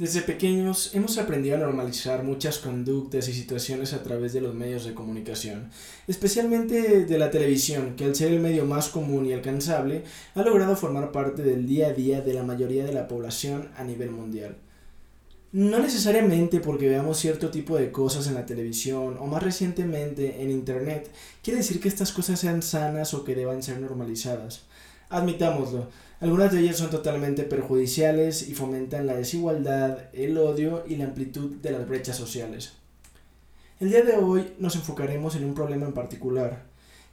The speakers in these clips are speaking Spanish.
Desde pequeños hemos aprendido a normalizar muchas conductas y situaciones a través de los medios de comunicación, especialmente de la televisión, que al ser el medio más común y alcanzable, ha logrado formar parte del día a día de la mayoría de la población a nivel mundial. No necesariamente porque veamos cierto tipo de cosas en la televisión o más recientemente en Internet, quiere decir que estas cosas sean sanas o que deban ser normalizadas. Admitámoslo, algunas de ellas son totalmente perjudiciales y fomentan la desigualdad, el odio y la amplitud de las brechas sociales. El día de hoy nos enfocaremos en un problema en particular,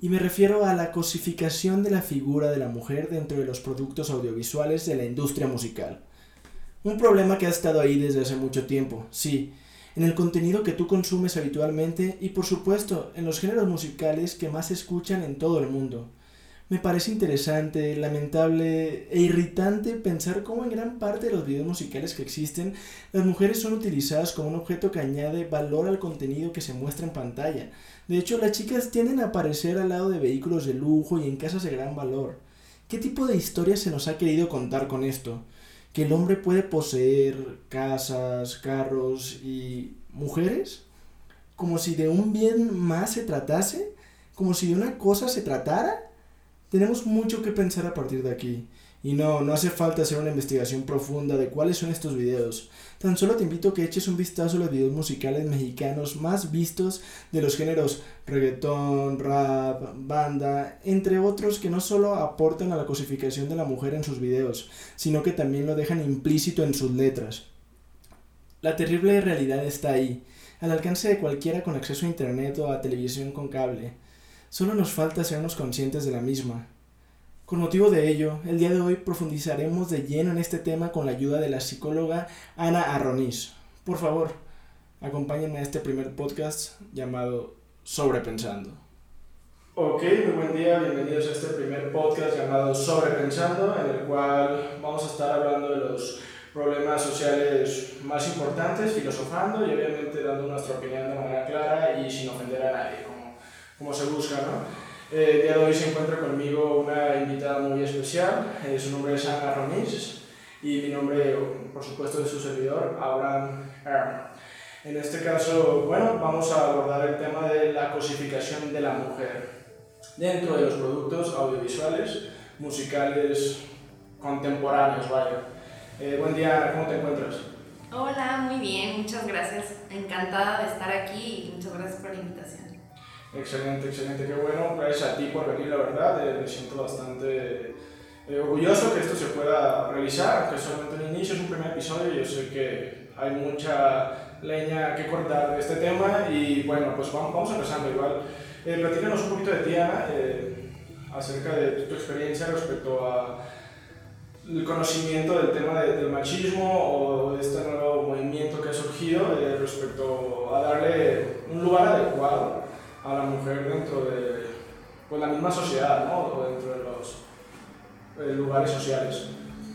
y me refiero a la cosificación de la figura de la mujer dentro de los productos audiovisuales de la industria musical. Un problema que ha estado ahí desde hace mucho tiempo, sí, en el contenido que tú consumes habitualmente y por supuesto en los géneros musicales que más se escuchan en todo el mundo. Me parece interesante, lamentable e irritante pensar cómo en gran parte de los videos musicales que existen, las mujeres son utilizadas como un objeto que añade valor al contenido que se muestra en pantalla. De hecho, las chicas tienden a aparecer al lado de vehículos de lujo y en casas de gran valor. ¿Qué tipo de historia se nos ha querido contar con esto? ¿Que el hombre puede poseer casas, carros y mujeres? ¿Como si de un bien más se tratase? ¿Como si de una cosa se tratara? Tenemos mucho que pensar a partir de aquí. Y no, no hace falta hacer una investigación profunda de cuáles son estos videos. Tan solo te invito a que eches un vistazo a los videos musicales mexicanos más vistos de los géneros reggaetón, rap, banda, entre otros que no solo aportan a la cosificación de la mujer en sus videos, sino que también lo dejan implícito en sus letras. La terrible realidad está ahí, al alcance de cualquiera con acceso a internet o a televisión con cable. Solo nos falta sernos conscientes de la misma. Con motivo de ello, el día de hoy profundizaremos de lleno en este tema con la ayuda de la psicóloga Ana Arroniz. Por favor, acompáñenme a este primer podcast llamado Sobrepensando. Ok, muy buen día, bienvenidos a este primer podcast llamado Sobrepensando, en el cual vamos a estar hablando de los problemas sociales más importantes, filosofando y obviamente dando nuestra opinión de manera clara y sin ofender a nadie como se busca, ¿no? Eh, el día de hoy se encuentra conmigo una invitada muy especial, eh, su nombre es Ana Romis y mi nombre, por supuesto, es su servidor, Abraham Herman. En este caso, bueno, vamos a abordar el tema de la cosificación de la mujer dentro de los productos audiovisuales, musicales, contemporáneos, vaya. Eh, buen día, ¿cómo te encuentras? Hola, muy bien, muchas gracias. Encantada de estar aquí y muchas gracias por la invitación. Excelente, excelente, qué bueno. Gracias a ti por venir, la verdad. Eh, me siento bastante eh, orgulloso que esto se pueda realizar, aunque solamente un inicio, es un primer episodio. Yo sé que hay mucha leña que cortar de este tema y bueno, pues vamos, vamos empezando igual. Eh, platícanos un poquito de ti, Ana, eh, acerca de tu experiencia respecto a el conocimiento del tema del machismo o de este nuevo movimiento que ha surgido respecto a darle un lugar adecuado a la mujer dentro de pues, la misma sociedad, ¿no? O dentro de los eh, lugares sociales.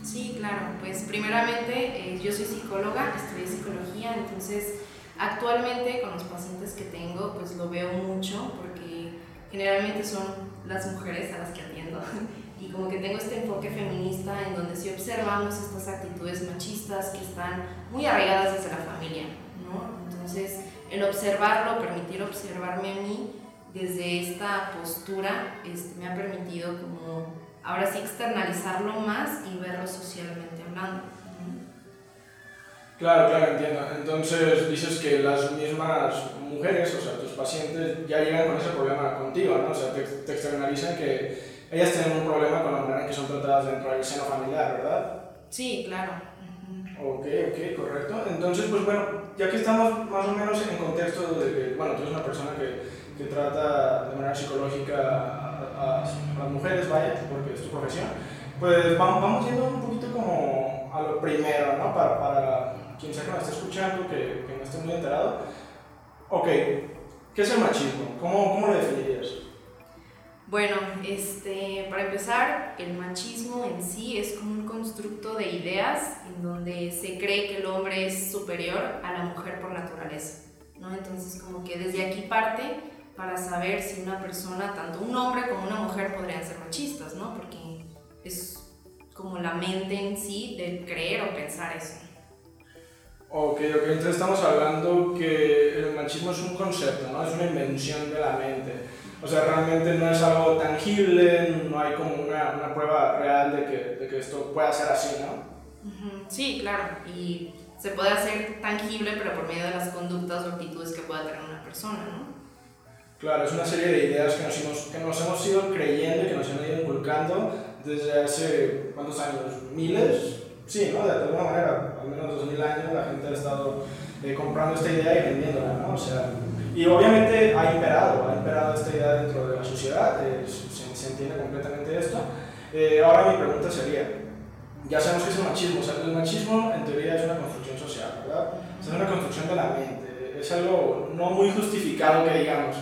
Sí, claro, pues primeramente eh, yo soy psicóloga, estudié psicología, entonces actualmente con los pacientes que tengo pues lo veo mucho porque generalmente son las mujeres a las que atiendo y como que tengo este enfoque feminista en donde sí observamos estas actitudes machistas que están muy arraigadas desde la familia, ¿no? Entonces el observarlo, permitir observarme a mí desde esta postura este, me ha permitido como ahora sí externalizarlo más y verlo socialmente hablando. Claro, claro, entiendo. Entonces dices que las mismas mujeres, o sea, tus pacientes, ya llegan con ese problema contigo, ¿no? O sea, te, te externalizan que ellas tienen un problema con la manera en que son tratadas dentro del seno familiar, ¿verdad? Sí, claro. Ok, ok, correcto. Entonces, pues bueno, ya que estamos más o menos en contexto de que, bueno, tú eres una persona que, que trata de manera psicológica a, las mujeres, vaya, porque es tu profesión, pues vamos, vamos yendo un poquito como a lo primero, ¿no? Para, para quien sea que me esté escuchando, que, que no esté muy enterado. Ok, ¿qué es el machismo? ¿Cómo, cómo lo definirías? Bueno, este, para empezar, el machismo en sí es como un constructo de ideas donde se cree que el hombre es superior a la mujer por naturaleza, ¿no? Entonces, como que desde aquí parte para saber si una persona, tanto un hombre como una mujer, podrían ser machistas, ¿no? Porque es como la mente en sí de creer o pensar eso. Ok, ok, entonces estamos hablando que el machismo es un concepto, ¿no? Es una invención de la mente. O sea, realmente no es algo tangible, no hay como una, una prueba real de que, de que, esto pueda ser así, ¿no? Sí, claro, y se puede hacer tangible, pero por medio de las conductas o actitudes que pueda tener una persona, ¿no? Claro, es una serie de ideas que nos, hemos, que nos hemos ido creyendo y que nos han ido inculcando desde hace, ¿cuántos años? ¿Miles? Sí, ¿no? De alguna manera, al menos 2000 años, la gente ha estado eh, comprando esta idea y vendiéndola, ¿no? O sea, y obviamente ha imperado, ha imperado esta idea dentro de la sociedad, eh, se, se, entiende completamente esto. Eh, ahora mi pregunta sería, ya sabemos que es el machismo, o sea, el machismo en teoría es una construcción social, ¿verdad? Es una construcción de la mente, es algo no muy justificado que digamos.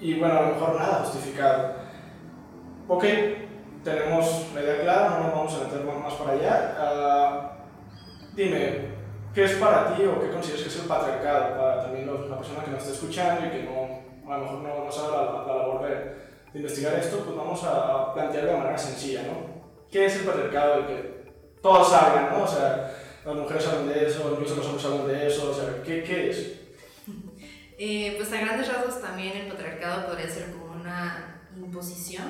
y bueno, a lo mejor nada justificado. Ok, tenemos la idea clara, no nos vamos a meter más para allá. Uh, dime, ¿qué es para ti o qué consideras que es el patriarcado para también la persona que nos está escuchando y que no, a lo mejor no, no sabe la, la, labor de, de, investigar esto? Pues vamos a plantearlo de manera sencilla, ¿no? ¿Qué es el patriarcado? Que todos hablan, ¿no? O sea, las mujeres hablan de eso, incluso los hombres hablan de eso, o sea, ¿qué, qué es? Eh, pues a grandes rasgos también el patriarcado podría ser como una imposición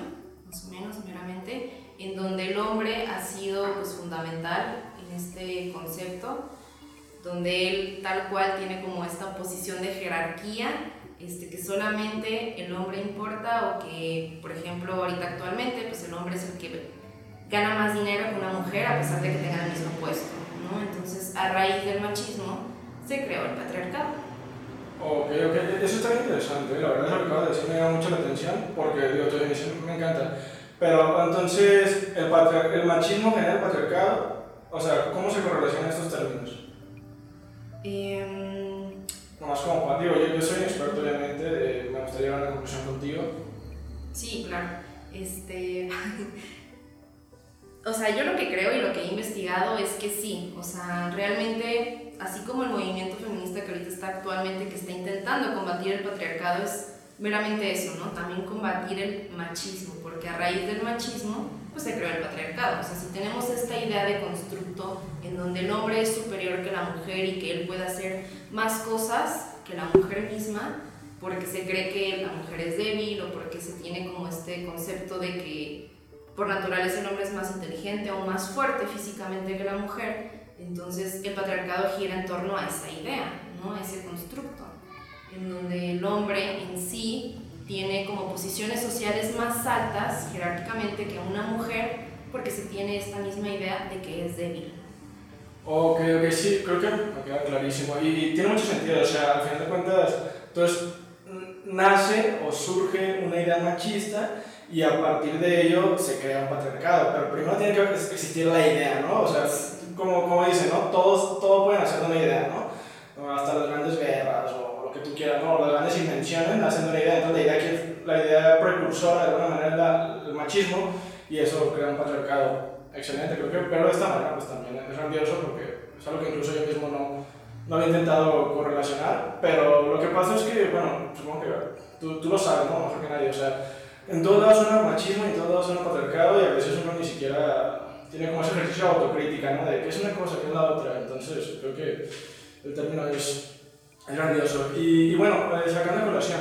más o menos meramente, en donde el hombre ha sido pues, fundamental en este concepto, donde él tal cual tiene como esta posición de jerarquía, este, que solamente el hombre importa o que, por ejemplo, ahorita actualmente, pues el hombre es el que gana más dinero que una mujer a pesar de que tenga el mismo puesto, ¿no? Entonces, a raíz del machismo, se creó el patriarcado. Ok, ok, eso está bien interesante, ¿eh? la verdad es lo que acabas de decir me llama mucho la atención porque digo, tu definición me encanta. Pero entonces, ¿el, el machismo genera el patriarcado? O sea, ¿cómo se correlacionan estos términos? Eh... Nomás como, digo, yo, yo soy experto obviamente, me gustaría llegar a una conclusión contigo. Sí, claro. Este... o sea, yo lo que creo y lo que he investigado es que sí, o sea, realmente así como el movimiento feminista que ahorita está actualmente, que está intentando combatir el patriarcado, es meramente eso, ¿no? También combatir el machismo, porque a raíz del machismo, pues se creó el patriarcado. O sea, si tenemos esta idea de constructo en donde el hombre es superior que la mujer y que él puede hacer más cosas que la mujer misma, porque se cree que la mujer es débil o porque se tiene como este concepto de que por naturaleza el hombre es más inteligente o más fuerte físicamente que la mujer, entonces el patriarcado gira en torno a esa idea, ¿no? a ese constructo, en donde el hombre en sí tiene como posiciones sociales más altas jerárquicamente que una mujer porque se tiene esta misma idea de que es débil. Ok, ok, sí, creo que me queda clarísimo y tiene mucho sentido, o sea, al final de cuentas, entonces nace o surge una idea machista y a partir de ello se crea un patriarcado, pero primero tiene que existir la idea, ¿no? O sea, como, como dicen, ¿no? Todos, todo pueden hacer una idea, ¿no? Hasta las grandes guerras o lo que tú quieras, ¿no? Las grandes invenciones nacen una idea, entonces la idea, la idea precursora de alguna manera la, el machismo y eso crea un patriarcado excelente, creo que, pero de esta manera pues también es grandioso porque es algo que incluso yo mismo no, no había intentado correlacionar, pero lo que pasa es que, bueno, supongo que tú, tú lo sabes, ¿no? Mejor que nadie, o sea, en todos lados suena machismo y en todos lados suena patriarcado y a veces uno ni siquiera tiene como ese ejercicio de autocrítica, ¿no? De qué es una cosa, qué es la otra. Entonces, creo que el término es, grandioso. Y, y bueno, eh, sacando colación,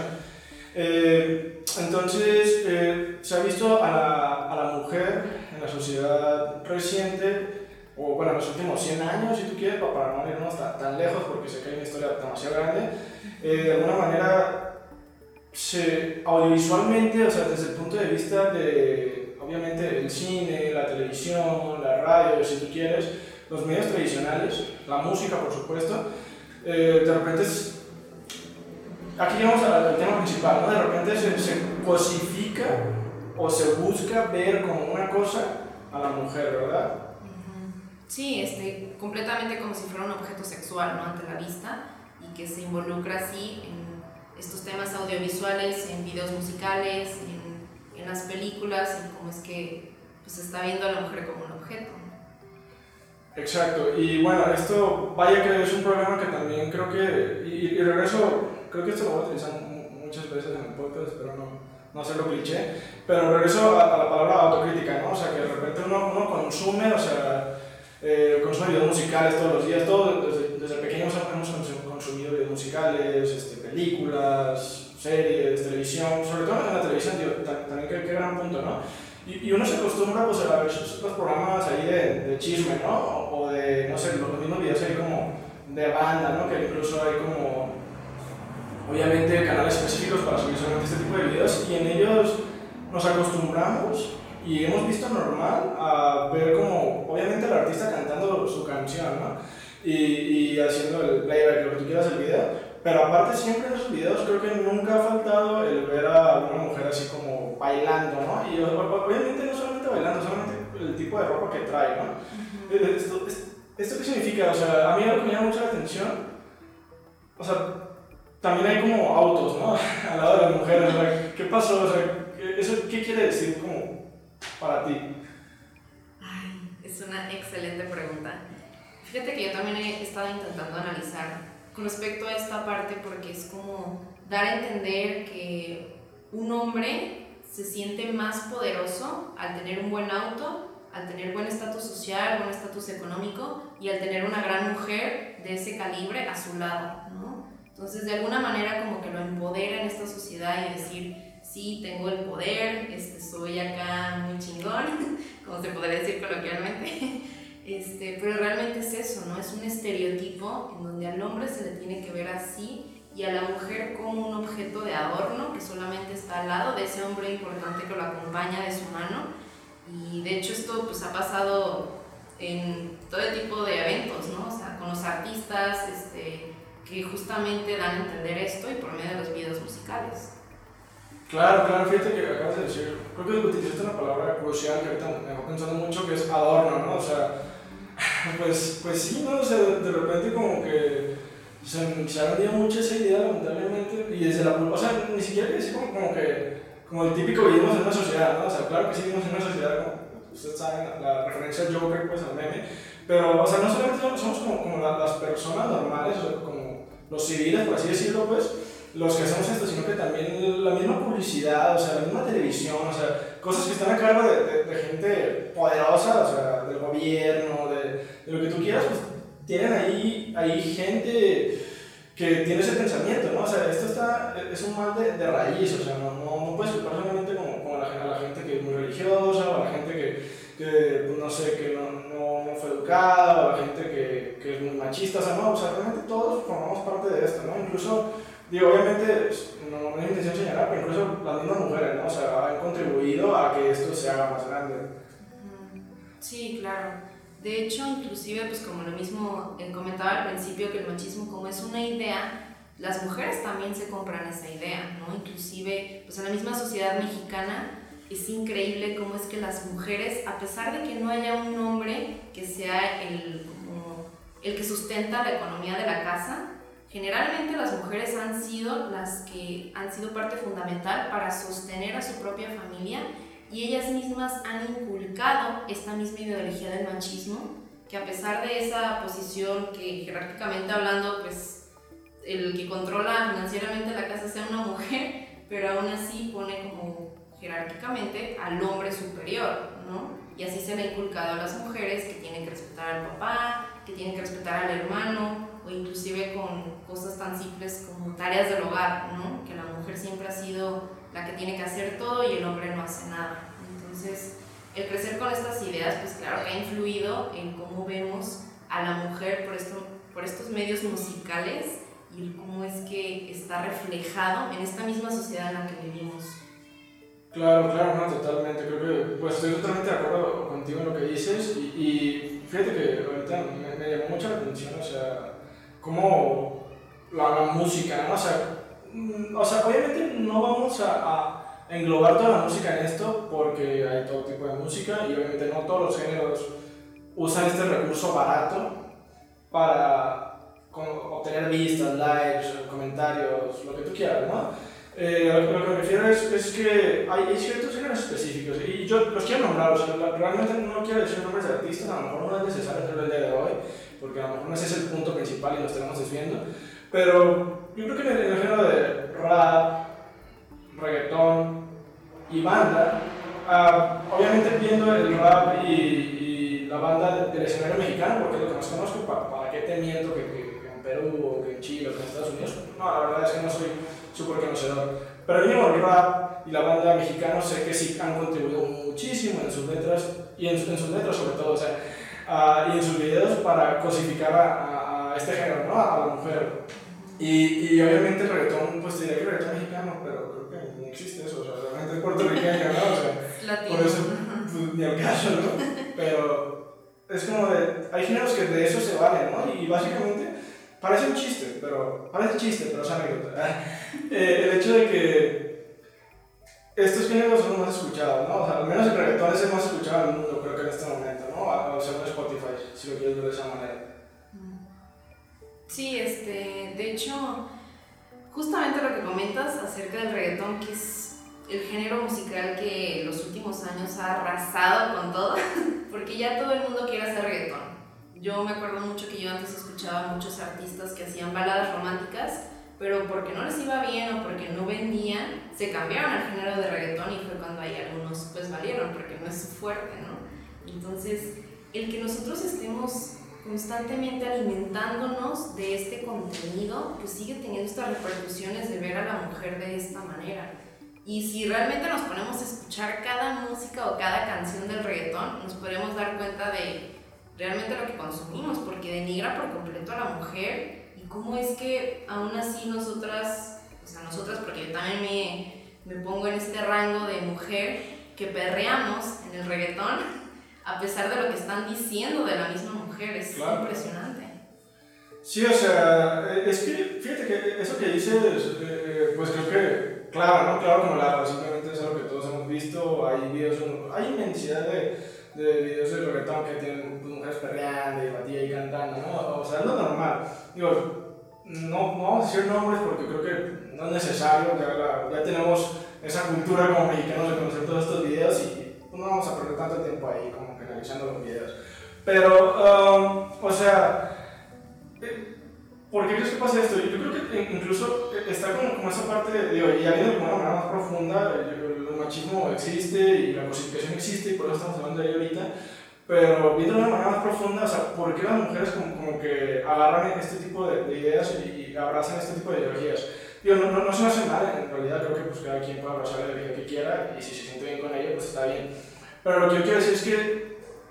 eh, entonces eh, se ha visto a la, a la, mujer en la sociedad reciente, o bueno, en los últimos 100 años, si tú quieres, para no irnos tan, tan lejos, porque sé que hay una historia demasiado grande, de alguna manera se, audiovisualmente, o sea, desde el punto de vista de obviamente el cine, la televisión, la radio, si tú quieres, los medios tradicionales, la música, por supuesto, eh, de repente es, aquí llegamos al, tema principal, ¿no? De repente se, se, cosifica o se busca ver como una cosa a la mujer, ¿verdad? Sí, este, completamente como si fuera un objeto sexual, ¿no? Ante la vista y que se involucra así en estos temas audiovisuales, en videos musicales, en en las películas y cómo es que pues, se está viendo a la mujer como un objeto. Exacto, y bueno, esto vaya que es un problema que también creo que, y, y regreso, creo que esto lo voy a utilizar muchas veces en el podcast, pero no, no hacerlo cliché, pero regreso a, a, la palabra autocrítica, ¿no? O sea, que de repente uno, uno consume, o sea, eh, consumo videos musicales todos los días, todo, desde, desde pequeños hemos consumido videos musicales, este, películas, series, televisión, sobre todo en la televisión, también qué, qué gran punto, ¿no? Y, y, uno se acostumbra pues, a ver los programas ahí de, de chisme, ¿no? O, de, no sé, los mismos videos ahí como de banda, ¿no? Que incluso hay como, obviamente, canales específicos para subir solamente este tipo de videos y en ellos nos acostumbramos y hemos visto normal a ver como, obviamente, el artista cantando su canción, ¿no? Y, y haciendo el playback, lo que tú quieras del video. Pero aparte siempre en esos videos creo que nunca ha faltado el ver a una mujer así como bailando, ¿no? Y obviamente no solamente bailando, solamente el tipo de ropa que trae, ¿no? Esto, ¿Esto qué significa? O sea, a mí algo que me llama mucho la atención, o sea, también hay como autos, ¿no? Al lado de las mujeres, ¿qué pasó? O sea, ¿eso qué quiere decir como para ti? Ay, es una excelente pregunta. Fíjate que yo también he estado intentando analizar con respecto a esta parte porque es como dar a entender que un hombre se siente más poderoso al tener un buen auto, al tener buen estatus social, buen estatus económico y al tener una gran mujer de ese calibre a su lado, ¿no? Entonces, de alguna manera como que lo empodera en esta sociedad y decir, sí, tengo el poder, este, soy acá muy chingón, como se podría decir coloquialmente, este, pero realmente es eso, ¿no? Es un estereotipo en donde al hombre se le tiene que ver así y a la mujer como un objeto de adorno que solamente está al lado de ese hombre importante que lo acompaña de su mano. Y de hecho esto pues ha pasado en todo tipo de eventos, ¿no? O sea, con los artistas este, que justamente dan a entender esto y por medio de los videos musicales. Claro, claro, fíjate que acabas de decir, creo que utilizaste una palabra crucial que ahorita me dejó pensando mucho, que es adorno, ¿no? O sea, pues, pues sí, ¿no? O sea, de repente como que se, se ha vendido mucho esa idea, lamentablemente, y desde la... O sea, ni siquiera que decir como, como que, como el típico vivimos en una sociedad, ¿no? O sea, claro que sí vivimos en una sociedad, como ustedes saben, la referencia al Joker, pues al meme, pero, o sea, no solamente somos como, como las personas normales, o sea, como los civiles, por así decirlo, pues, los que hacemos esto, sino que también la misma publicidad, o sea, la misma televisión, o sea, cosas que están a cargo de, de, gente poderosa, o sea, del gobierno, de, lo que tú quieras, pues tienen ahí, ahí gente que tiene ese pensamiento, ¿no? O sea, esto está, es un mal de, de raíz, o sea, no, no, no puedes culpar solamente como, como la, a la gente que es muy religiosa, o a la gente que, que pues, no sé, que no, no, fue educada, o a la gente que, que es muy machista, o sea, no, o sea, realmente todos formamos parte de esto, ¿no? Incluso Digo, obviamente, no, no hay intención señalar, pero incluso las mismas mujeres, ¿no? O sea, han contribuido a que esto se haga más grande. Sí, claro. De hecho, inclusive, pues como lo mismo eh, comentaba al principio, que el machismo como es una idea, las mujeres también se compran esa idea, ¿no? Inclusive, pues en la misma sociedad mexicana es increíble cómo es que las mujeres, a pesar de que no haya un hombre que sea el, como, el que sustenta la economía de la casa, Generalmente las mujeres han sido las que han sido parte fundamental para sostener a su propia familia y ellas mismas han inculcado esta misma ideología del machismo, que a pesar de esa posición que jerárquicamente hablando, pues el que controla financieramente la casa sea una mujer, pero aún así pone como jerárquicamente al hombre superior, ¿no? Y así se le ha inculcado a las mujeres que tienen que respetar al papá, que tienen que respetar al hermano, o inclusive con cosas tan simples como tareas del hogar, ¿no? que la mujer siempre ha sido la que tiene que hacer todo y el hombre no hace nada. Entonces, el crecer con estas ideas, pues claro que ha influido en cómo vemos a la mujer por, esto, por estos medios musicales y cómo es que está reflejado en esta misma sociedad en la que vivimos. Claro, claro, no, totalmente. Creo que pues, estoy totalmente de acuerdo contigo en lo que dices y, y fíjate que ahorita me, me, llamó mucho la atención, o sea, como la, la música, ¿no? O sea, o sea, obviamente no vamos a, a, englobar toda la música en esto porque hay todo tipo de música y obviamente no todos los géneros usan este recurso barato para obtener vistas, likes, comentarios, lo que tú quieras, ¿no? Eh, lo, que me refiero es, es que hay, hay, ciertos géneros específicos y yo los quiero nombrar, o sea, realmente no quiero decir nombres de artistas, a lo mejor no es necesario hacerlo el día de hoy, porque a lo mejor no ese es el punto principal y lo estamos desviando, pero yo creo que en el, género de rap, reggaetón y banda, uh, obviamente viendo el rap y, y, la banda del escenario mexicano, porque lo que más conozco, ¿para, para qué te miento que, que, en Perú que en Chile que en Estados Unidos? No, la verdad es que no soy súper conocedor. Pero mínimo el rap y la banda mexicana sé que sí han contribuido muchísimo en sus letras, y en, en sus letras sobre todo, o sea, uh, y en sus videos para cosificar a, a, este género, ¿no? A la mujer. Y, y obviamente el reggaetón, pues diría que el reggaetón mexicano, pero creo que ni existe eso, o sea, realmente es puertorriqueño, ¿no? O sea, por eso, pues, ni al caso, ¿no? Pero es como de, hay géneros que de eso se valen, ¿no? Y básicamente parece un chiste, pero, parece chiste, pero es anécdota. eh, el hecho de que estos géneros son los más escuchados, ¿no? O sea, al menos el reggaetón es el más escuchado del mundo, creo que en este momento, ¿no? A, según Spotify, si lo quieres ver de esa manera. Sí, este, de hecho, justamente lo que comentas acerca del reggaetón, que es el género musical que los últimos años ha arrasado con todo, porque ya todo el mundo quiere hacer reggaetón. Yo me acuerdo mucho que yo antes escuchaba muchos artistas que hacían baladas románticas, pero porque no les iba bien o porque no vendían, se cambiaron al género de reggaetón y fue cuando hay algunos pues valieron, porque no es su fuerte, ¿no? Entonces, el que nosotros estemos constantemente alimentándonos de este contenido, pues sigue teniendo estas repercusiones de ver a la mujer de esta manera. Y si realmente nos ponemos a escuchar cada música o cada canción del reggaetón, nos podemos dar cuenta de realmente lo que consumimos, porque denigra por completo a la mujer y cómo es que aún así nosotras, o sea, nosotras, porque yo también me, me pongo en este rango de mujer que perreamos en el reggaetón, a pesar de lo que están diciendo de la misma mujer, es impresionante. Sí, o sea, eh, es que, fíjate que eso que dices, eh, pues creo que, claro, ¿no? Claro como la simplemente es algo que todos hemos visto, hay videos, hay inmensidad de, de videos de reggaetón que tienen pues, mujeres perreando y batilla y cantando, ¿no? O sea, es lo normal. Digo, no, no vamos a decir nombres porque creo que no es necesario, ya, ya tenemos esa cultura como mexicanos de conocer todos estos videos y no vamos a perder tanto tiempo ahí como analizando los videos. Pero, um, o sea, eh, ¿por qué crees que pasa esto? Yo creo que incluso está como, como esa parte, de, digo, y habiendo de una manera más profunda, el, machismo existe y la cosificación existe y por eso estamos hablando de ello ahorita, pero viendo de una manera más profunda, o sea, ¿por qué las mujeres como, como que agarran este tipo de, de ideas y, y, abrazan este tipo de ideologías? Digo, no, no, no se hace mal, en realidad creo que pues, cada quien puede abrazar la ideología que quiera y si se siente bien con ella, pues está bien. Pero lo que yo quiero decir es que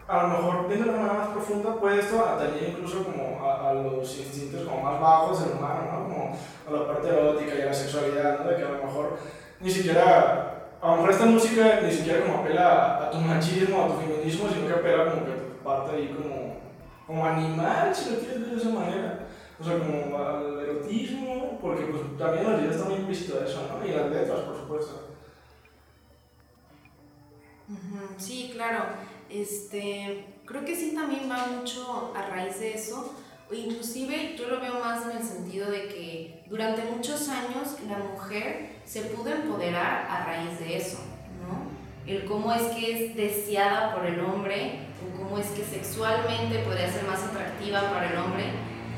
a lo mejor viendo de una manera más profunda puede esto atañer incluso como a, a, los instintos como más bajos del humano, ¿no? Como a la parte erótica y a la sexualidad, ¿no? De que a lo mejor ni siquiera, a lo mejor esta música ni siquiera como apela a, tu machismo, a tu feminismo, sino que apela como que a tu parte ahí como, como animal, si lo quieres ver de esa manera. O sea, como al erotismo, porque pues también los videos está muy implícito eso, ¿no? Y las letras, por supuesto. Sí, claro. Este, creo que sí también va mucho a raíz de eso. Inclusive yo lo veo más en el sentido de que durante muchos años la mujer se pudo empoderar a raíz de eso, ¿no? El cómo es que es deseada por el hombre o cómo es que sexualmente podría ser más atractiva para el hombre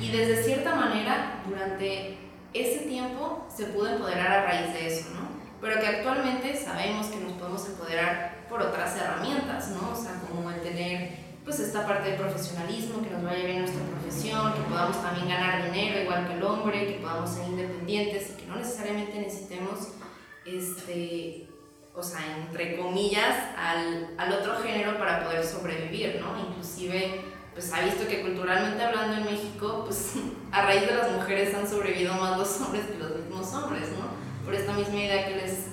y desde cierta manera durante ese tiempo se pudo empoderar a raíz de eso, ¿no? Pero que actualmente sabemos que nos podemos empoderar por otras herramientas, ¿no? O sea, como el tener pues esta parte de profesionalismo, que nos vaya bien nuestra profesión, que podamos también ganar dinero igual que el hombre, que podamos ser independientes y que no necesariamente necesitemos, este, o sea, entre comillas, al, al otro género para poder sobrevivir, ¿no? Inclusive, pues ha visto que culturalmente hablando en México, pues a raíz de las mujeres han sobrevivido más los hombres que los mismos hombres, ¿no? Por esta misma idea que les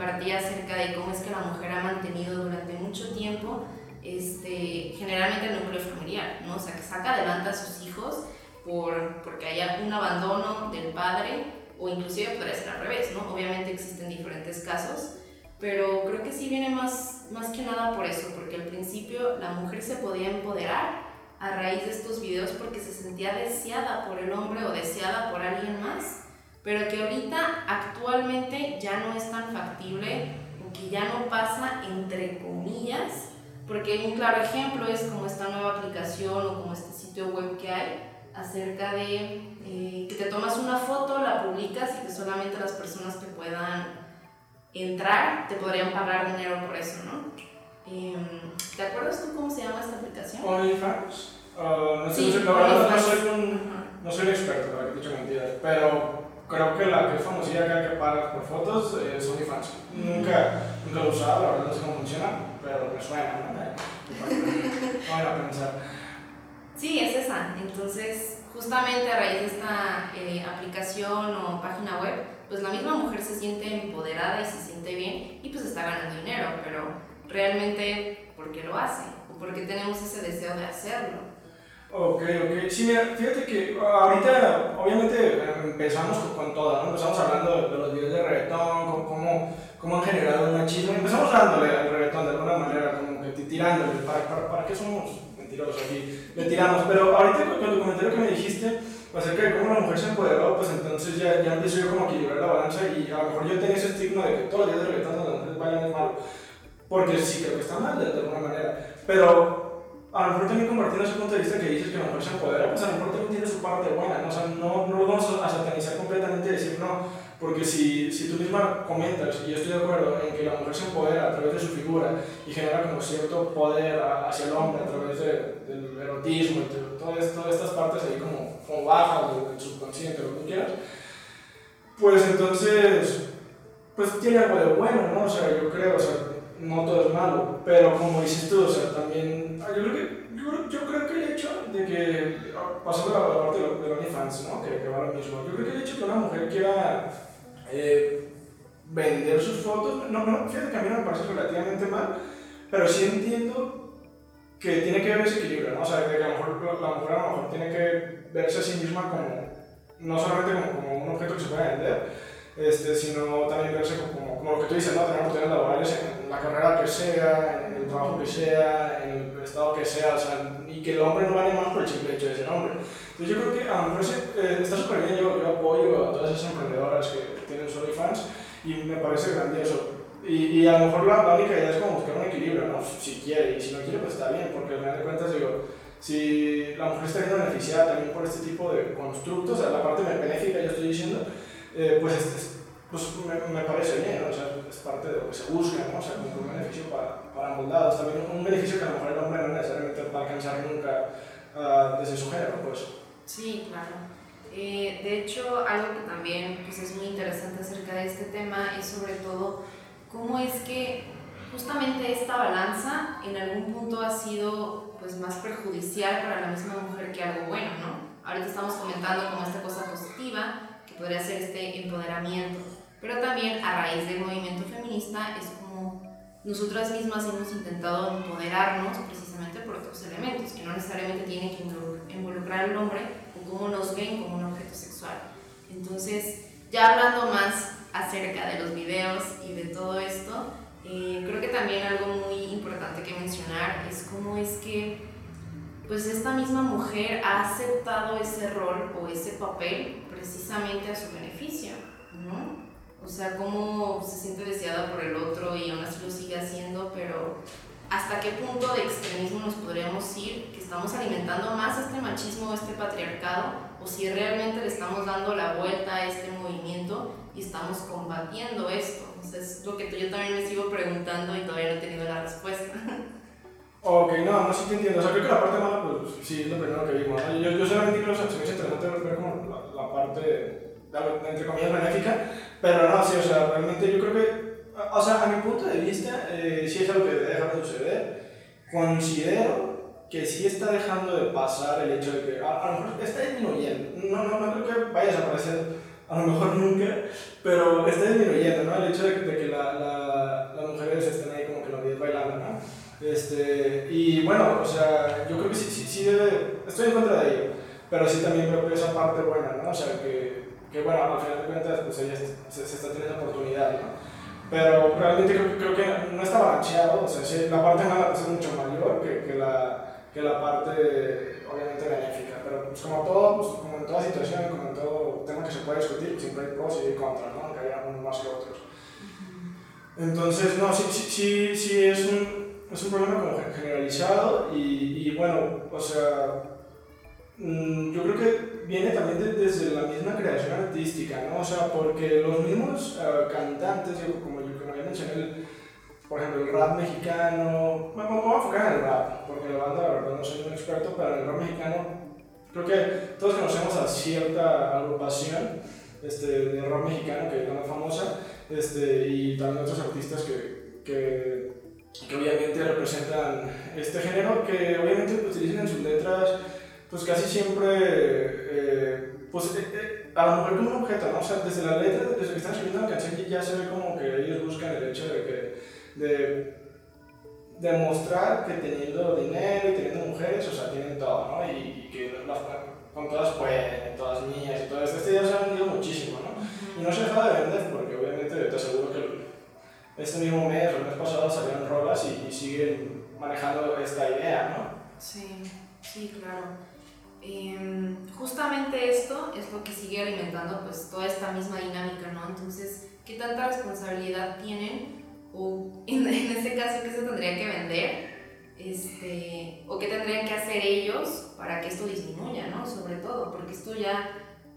impartía acerca de cómo es que la mujer ha mantenido durante mucho tiempo este, generalmente el núcleo familiar, ¿no? O sea, que saca adelante a sus hijos por, porque haya un abandono del padre o inclusive podría ser al revés, ¿no? Obviamente existen diferentes casos, pero creo que sí viene más, más que nada por eso, porque al principio la mujer se podía empoderar a raíz de estos videos porque se sentía deseada por el hombre o deseada por alguien más pero que ahorita actualmente ya no es tan factible o que ya no pasa entre comillas, porque un claro ejemplo es como esta nueva aplicación o como este sitio web que hay acerca de eh, que te tomas una foto, la publicas y que solamente las personas que puedan entrar te podrían pagar dinero por eso, ¿no? Em, ¿Te acuerdas tú cómo se llama esta aplicación? OnlyFans. Uh, no, Sí, sé, la verdad no OnlyFans. soy un, no soy un experto, para que te he dicho mentiras, pero creo que la que es famosilla acá que paga por fotos es OnlyFans. Nunca, nunca lo he usado, la verdad no sé cómo funciona, pero me suena, ¿no? A pensar. Sí, es esa. Entonces, justamente a raíz de esta eh, aplicación o página web, pues la misma mujer se siente empoderada y se siente bien y pues está ganando dinero, pero realmente, ¿por qué lo hace? ¿O por qué tenemos ese deseo de hacerlo? Ok, ok. Sí, mira, fíjate que ahorita, obviamente, empezamos con, todo, ¿no? Empezamos hablando de, los videos de reggaetón, cómo, cómo han generado el machismo. Empezamos dándole al reggaetón de alguna manera, como que tirándole. ¿Para, para, para qué somos mentirosos aquí? Le tiramos. Pero ahorita con, tu comentario que me dijiste acerca de cómo la mujer se empoderó, pues entonces ya, ya empiezo yo como a equilibrar la balanza y a lo mejor yo tenía ese estigma de que todos los videos de reggaetón las mujeres bailan malo. Porque sí creo que está mal de alguna manera. Pero a lo mejor también compartiendo ese punto de vista que dices que la mujer se empodera, pues a lo mejor también tiene su parte buena, ¿no? O sea, no, no lo vamos a satanizar completamente y decir no, porque si, si tú misma comentas, y yo estoy de acuerdo en que la mujer se empodera a través de su figura y genera como cierto poder hacia el hombre a través de- del erotismo y de todas, todas estas partes ahí como, como bajas del, subconsciente, lo que quieras, pues entonces, pues tiene algo de bueno, ¿no? O sea, yo creo, o sea, no todo es malo, pero como dices tú, o sea, también, ah, yo creo que, yo, yo creo que el hecho de que, ah, pasando a la parte de, lo- de OnlyFans, ¿no? Que, que va lo mismo, yo creo que el hecho de que una mujer quiera eh, vender sus fotos, no, no, fíjate que a mí no me parece relativamente mal, pero sí entiendo que tiene que haber ese equilibrio, ¿no? O sea, que a lo mejor la la mujer a lo mejor tiene que verse a sí misma como, no solamente como, como un objeto que se puede vender, este, sino también verse como, como, lo que tú dices, ¿no? tener oportunidades laborales en la carrera que sea, en el trabajo que sea, en el estado que sea, o sea, y que el hombre no vale más por el simple hecho de ser hombre. Entonces yo creo que a lo mejor eh, está súper bien, yo, yo apoyo a todas esas emprendedoras que tienen su OnlyFans y me parece grandioso. Y, y a lo mejor la, la única idea es como buscar un equilibrio, ¿no? Si quiere, y si no quiere, pues está bien, porque al final de cuentas, digo, si la mujer está siendo beneficiada también por este tipo de constructos, o sea, la parte benéfica, yo estoy diciendo, eh, pues, es- es- pues me, me parece bien, ¿no? o sea, es parte de lo que se busca, ¿no? o sea, como un beneficio para, para ambos lados, también un beneficio que a lo mejor el hombre no necesariamente va a alcanzar nunca ah, desde su género, pues. Sí, claro. Eh, de hecho, algo que también pues, es muy interesante acerca de este tema es sobre todo cómo es que justamente esta balanza en algún punto ha sido pues, más perjudicial para la misma mujer que algo bueno, ¿no? Ahorita estamos comentando como esta cosa positiva, podría ser este empoderamiento, pero también a raíz del movimiento feminista es como nosotras mismas hemos intentado empoderarnos precisamente por otros elementos, que no necesariamente tienen que involu- involucrar al hombre o cómo nos ven como un objeto sexual. Entonces, ya hablando más acerca de los videos y de todo esto, eh, creo que también algo muy importante que mencionar es cómo es que pues esta misma mujer ha aceptado ese rol o ese papel precisamente a su beneficio, ¿no? O sea, cómo se siente deseada por el otro y aún así lo sigue haciendo, pero hasta qué punto de extremismo nos podríamos ir, que estamos alimentando más este machismo, este patriarcado, o si realmente le estamos dando la vuelta a este movimiento y estamos combatiendo esto. Sea, es lo que yo también me sigo preguntando y todavía no he tenido la respuesta. Ok, no, no, sí te entiendo. O sea, creo que la parte mala, pues sí, es lo primero que vimos. Yo, yo solamente creo que se me hizo interesante ver como la, la parte, de, entre comillas, benéfica, pero no, sí, o sea, realmente yo creo que, o sea, a mi punto de vista, eh, sí es algo que dejar de suceder. Considero que sí está dejando de pasar el hecho de que a, a lo mejor está disminuyendo. No, no, no creo que vaya a desaparecer, a lo mejor nunca, pero está disminuyendo, ¿no? El hecho de de que la, la, las mujeres estén ahí como que los días bailando, ¿no? Este, y bueno, o sea, yo creo que sí, sí, sí debe, estoy en contra de ello, pero sí también veo que esa parte buena, ¿no? O sea, que, que bueno, al final de cuentas, pues ella se, se está teniendo oportunidad, ¿no? Pero realmente creo, creo que no está balanceado, o sea, sí, la parte mala es mucho mayor que, que, la, que la parte, obviamente, benéfica, pero pues como todo, pues como en toda situación, como en todo tema que se puede discutir, pues, siempre hay pros y hay contras, ¿no? Aunque haya unos más que otros. Entonces, no, sí, sí, sí, sí es un, es un problema como generalizado y, y bueno, o sea, yo creo que viene también de- desde la misma creación artística, ¿no? O sea, porque los mismos eh, cantantes, como yo como ya mencioné, por ejemplo, el rap mexicano, me, me voy a enfocar en el rap, porque la banda, la verdad, no soy un experto, pero el rap mexicano, creo que todos conocemos a cierta agrupación este, de rap mexicano que es más famosa, este, y también otros artistas que, que, que, obviamente representan este género, que obviamente utilizan en sus letras, pues casi siempre, eh, pues, eh, eh, a lo mejor como un objeto, ¿no? O sea, desde la letra, desde que están escribiendo la canción, ya se ve como que ellos buscan el hecho de que, de demostrar que teniendo dinero y teniendo mujeres, o sea, tienen todo, ¿no? Y, y que las, con todas pueden, todas niñas y todo esto. Este ya se ha vendido muchísimo, ¿no? Y no se deja de vender porque obviamente te aseguro que este mismo mes o el mes pasado salieron rolas y, y siguen manejando esta idea, ¿no? Sí, sí, claro. Eh, justamente esto es lo que sigue alimentando pues toda esta misma dinámica, ¿no? Entonces, ¿qué tanta responsabilidad tienen? O en, en este caso, ¿qué se tendría que vender? Este, o qué tendrían que hacer ellos para que esto disminuya, ¿no? Sobre todo, porque esto ya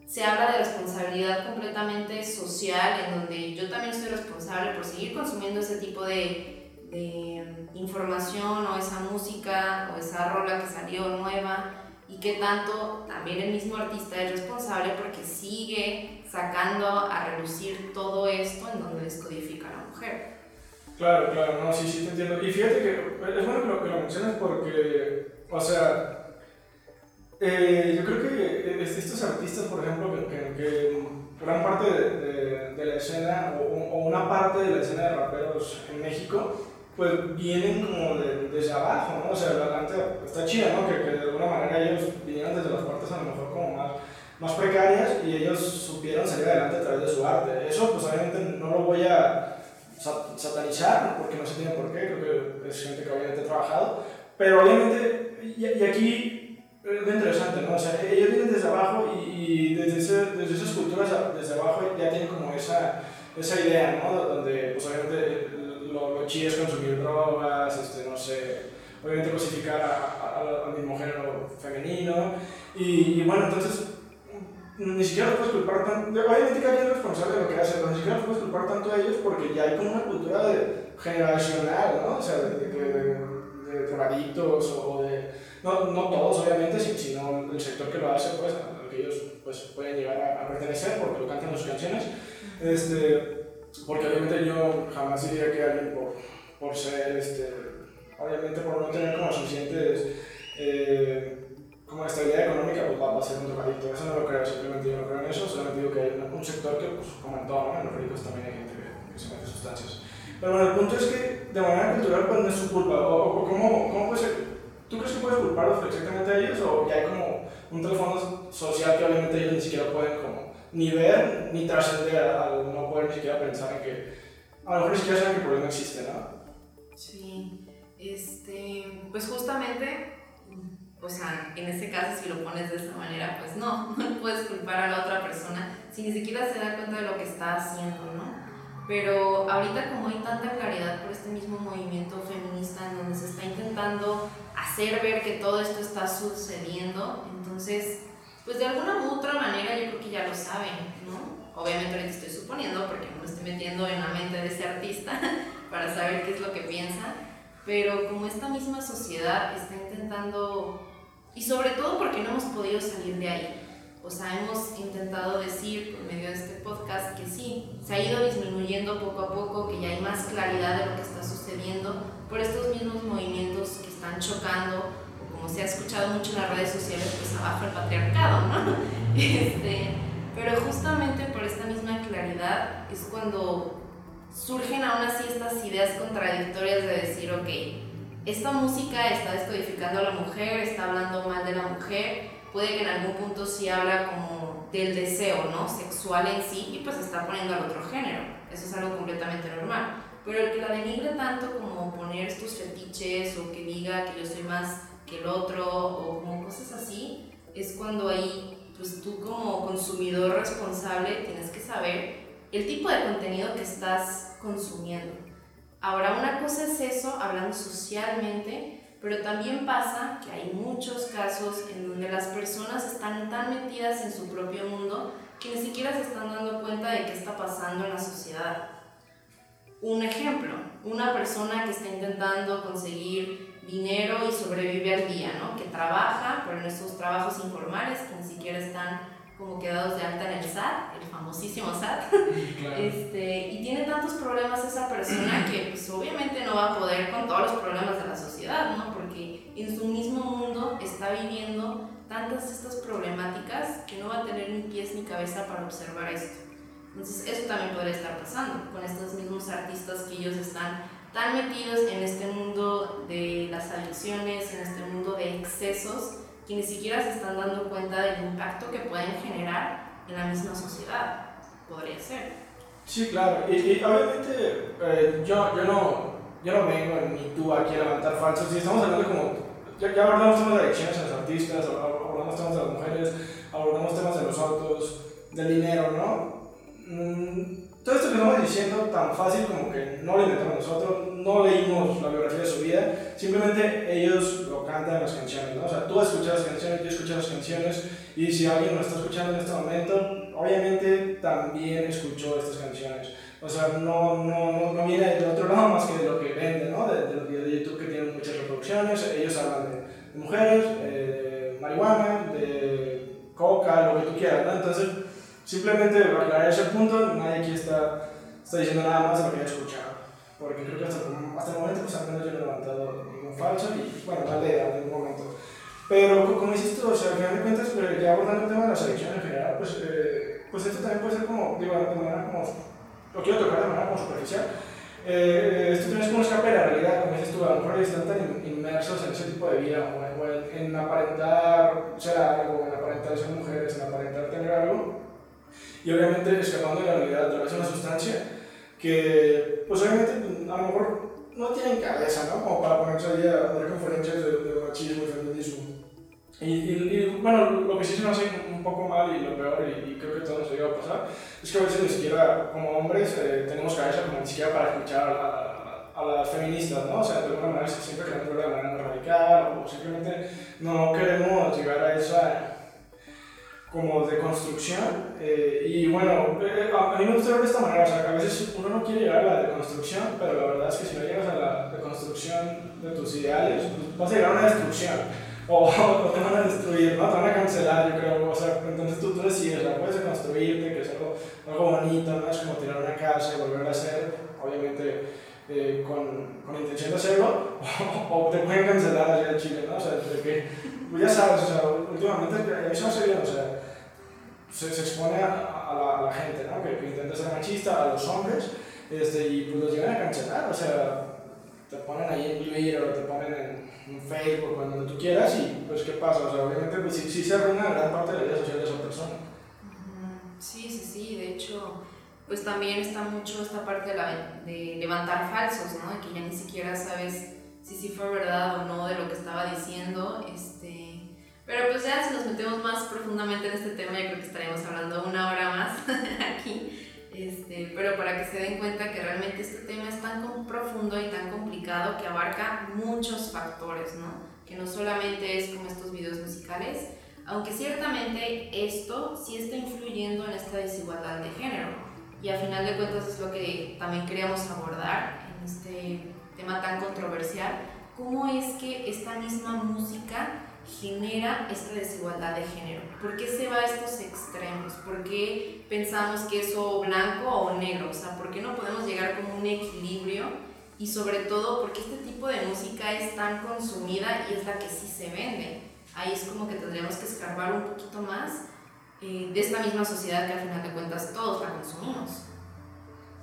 se habla de responsabilidad completamente social, en donde yo también soy responsable por seguir consumiendo ese tipo de, de información o esa música o esa rola que salió nueva y qué tanto también el mismo artista es responsable porque sigue sacando a relucir todo esto en donde descodifica a la mujer. Claro, claro, no, sí, sí te entiendo. Y fíjate que es bueno que lo, que lo menciones porque, o sea, eh, yo creo que estos artistas, por ejemplo, que, que gran parte de, de, de la escena o, o, una parte de la escena de raperos en México, pues vienen como de, desde abajo, ¿no? O sea, la está chido, ¿no? Que, que, alguna manera ellos vinieron desde las partes a lo mejor como más, más precarias y ellos supieron salir adelante a través de su arte. Eso, pues obviamente no lo voy a satanizar, porque no se tiene por qué, creo que es gente que obviamente ha trabajado, pero obviamente, y, y aquí es muy interesante, ¿no? O sea, ellos vienen desde abajo y, y desde, ese, desde esas culturas desde abajo ya tienen como esa, esa idea, ¿no? Donde, pues obviamente, lo, lo chido es consumir drogas, este, no sé, obviamente cosificar a, a, al mismo género femenino, y, y bueno, entonces ni siquiera los puedes culpar tanto, obviamente cada quien es responsable de lo que hace, pero ni siquiera los puedes culpar tanto a ellos porque ya hay como una cultura de, generacional, ¿no? O sea, de, de, de, de o de, no, no todos obviamente, sino el sector que lo hace, pues, al que ellos pues, pueden llegar a, a pertenecer porque lo cantan en sus canciones, este, porque obviamente yo jamás diría que alguien por, por ser, este, obviamente por no tener como suficientes... Eh, como estabilidad económica pues va, a ser un drogadicto. Eso no lo creo, simplemente yo no creo en eso, solamente digo que hay un sector que, pues, como en todo, ¿no? en los ricos también hay gente que, que se mete sustancias. Pero bueno, el punto es que de manera cultural pues no es su culpa, o, o cómo, cómo puede ser, ¿tú crees que puedes culparlos exactamente a ellos o ya hay como un trasfondo social que obviamente ellos ni siquiera pueden como ni ver ni trascender al no poder ni siquiera pensar en que a lo mejor ni siquiera saben que el problema existe, ¿no? Sí, este, pues justamente o sea, en ese caso, si lo pones de esa manera, pues no, no puedes culpar a la otra persona si ni siquiera se da cuenta de lo que está haciendo, ¿no? Pero ahorita como hay tanta claridad por este mismo movimiento feminista en donde se está intentando hacer ver que todo esto está sucediendo, entonces, pues de alguna u otra manera yo creo que ya lo saben, ¿no? Obviamente ahorita estoy suponiendo porque me estoy metiendo en la mente de ese artista para saber qué es lo que piensa, pero como esta misma sociedad está intentando y sobre todo porque no hemos podido salir de ahí. O sea, hemos intentado decir por medio de este podcast que sí, se ha ido disminuyendo poco a poco, que ya hay más claridad de lo que está sucediendo por estos mismos movimientos que están chocando, o como se ha escuchado mucho en las redes sociales, pues abajo el patriarcado, ¿no? Este, pero justamente por esta misma claridad es cuando surgen aún así estas ideas contradictorias de decir, ok, esta música está descodificando a la mujer, está hablando mal de la mujer, puede que en algún punto sí habla como del deseo, ¿no? Sexual en sí, y pues está poniendo al otro género. Eso es algo completamente normal. Pero el que la denigre tanto como poner estos fetiches o que diga que yo soy más que el otro o como cosas así, es cuando ahí, pues tú como consumidor responsable tienes que saber el tipo de contenido que estás consumiendo. Ahora, una cosa es eso, hablando socialmente, pero también pasa que hay muchos casos en donde las personas están tan metidas en su propio mundo que ni siquiera se están dando cuenta de qué está pasando en la sociedad. un ejemplo, una persona que está intentando conseguir dinero y sobrevive al día, ¿no? Que trabaja, pero en estos trabajos informales que ni siquiera están como quedados de alta en el SAT, el famosísimo SAT, este, y tiene tantos problemas esa persona que pues obviamente no va a poder con todos los problemas de la sociedad, ¿no? Porque en su mismo mundo está viviendo tantas estas problemáticas que no va a tener ni pies ni cabeza para observar esto. Entonces eso también podría estar pasando con estos mismos artistas que ellos están tan metidos en este mundo de las adicciones, en este mundo de excesos, que ni siquiera se están dando cuenta del impacto que pueden generar en la misma sociedad. Podría ser. Sí, claro. Y, obviamente eh, yo, yo, no, yo no vengo ni tú aquí a levantar falsos. Si estamos hablando como... Ya, ya hablamos temas de adicciones en los artistas, hablamos temas de las mujeres, hablamos temas de los autos, del dinero, ¿no? Mm, todo esto que estamos diciendo tan fácil como que no lo inventamos nosotros, no leímos la biografía de su vida, simplemente ellos lo cantan en las canciones, ¿no? O sea, tú escuchas las canciones, yo escucho las canciones, y si alguien lo está escuchando en este momento, obviamente también escuchó estas canciones. O sea, no, no, no, viene de otro lado más que de lo que vende, ¿no? De, de los videos de YouTube que tienen muchas reproducciones, ellos hablan de, mujeres, eh, de marihuana, de coca, lo que tú quieras, ¿no? Entonces, Simplemente para aclarar ese punto, nadie aquí está, está diciendo nada más de lo que he escuchado. Porque creo que hasta, hasta el momento, pues al menos yo no he levantado ningún falso y, bueno, tal en algún momento. Pero como dices tú, o sea, al final de cuentas, pues, ya abordando el tema de la selección en general, pues, eh, pues esto también puede ser como, digo, de manera como, lo quiero tocar de manera como superficial. Eh, esto también es como escape de la realidad, como dices tú, a lo mejor están tan inmersos en ese tipo de vida, o en, en aparentar ser algo, en aparentar ser mujeres, en aparentar tener algo, y obviamente escapando de la realidad a través de una sustancia que, pues obviamente, a lo mejor no tienen cabeza, ¿no? Como para ponerse ahí a dar conferencias de, de machismo y feminismo. Y, y, bueno, lo que sí se nos hace un poco mal y lo peor, y, creo que todo nos llega a pasar, es que a veces ni siquiera como hombres eh, tenemos cabeza como ni siquiera para escuchar a, a, las feministas, ¿no? O sea, de alguna manera siempre queremos verlo de manera radical o simplemente no queremos llegar a esa como de construcción. Eh, y bueno, eh, a, mí me gusta ver de esta manera, o sea, que a veces uno no quiere llegar a la deconstrucción, pero la verdad es que si no llegas a la deconstrucción de tus ideales, pues vas a llegar a una destrucción. O, te van a destruir, ¿no? Te van a cancelar, yo creo. O sea, entonces tú, tú decides, o sea, puedes deconstruirte, que es algo, algo bonito, ¿no? Es como tirar una casa y volver a hacer, obviamente, eh, con, con, intención de hacerlo, o, te pueden cancelar allá en Chile, ¿no? O sea, de que, pues ya sabes, o sea, últimamente eso no se o sea, se, se expone a, a, la, a, la, gente, ¿no? Que, que, intenta ser machista, a los hombres, este, y pues los llegan a cancelar, o sea, te ponen ahí en Twitter o te ponen en, en Facebook, cuando tú quieras, y pues ¿qué pasa? O sea, obviamente pues, sí, sí se arruina gran parte de la vida social de esa persona. Sí, sí, sí, de hecho, pues también está mucho esta parte de, la, de levantar falsos, ¿no? De que ya ni siquiera sabes si sí fue verdad o no de lo que estaba diciendo, este pero pues ya si nos metemos más profundamente en este tema, yo creo que estaremos hablando una hora más aquí. Este, pero para que se den cuenta que realmente este tema es tan profundo y tan complicado que abarca muchos factores, ¿no? Que no solamente es como estos videos musicales, aunque ciertamente esto sí está influyendo en esta desigualdad de género. Y a final de cuentas es lo que también queríamos abordar en este tema tan controversial, cómo es que esta misma música genera esta desigualdad de género? ¿Por qué se va a estos extremos? ¿Por qué pensamos que es o blanco o negro? O sea, ¿por qué no podemos llegar como un equilibrio? Y sobre todo, porque este tipo de música es tan consumida y es la que sí se vende. Ahí es como que tendríamos que escarbar un poquito más eh, de esta misma sociedad que al final de cuentas todos la consumimos.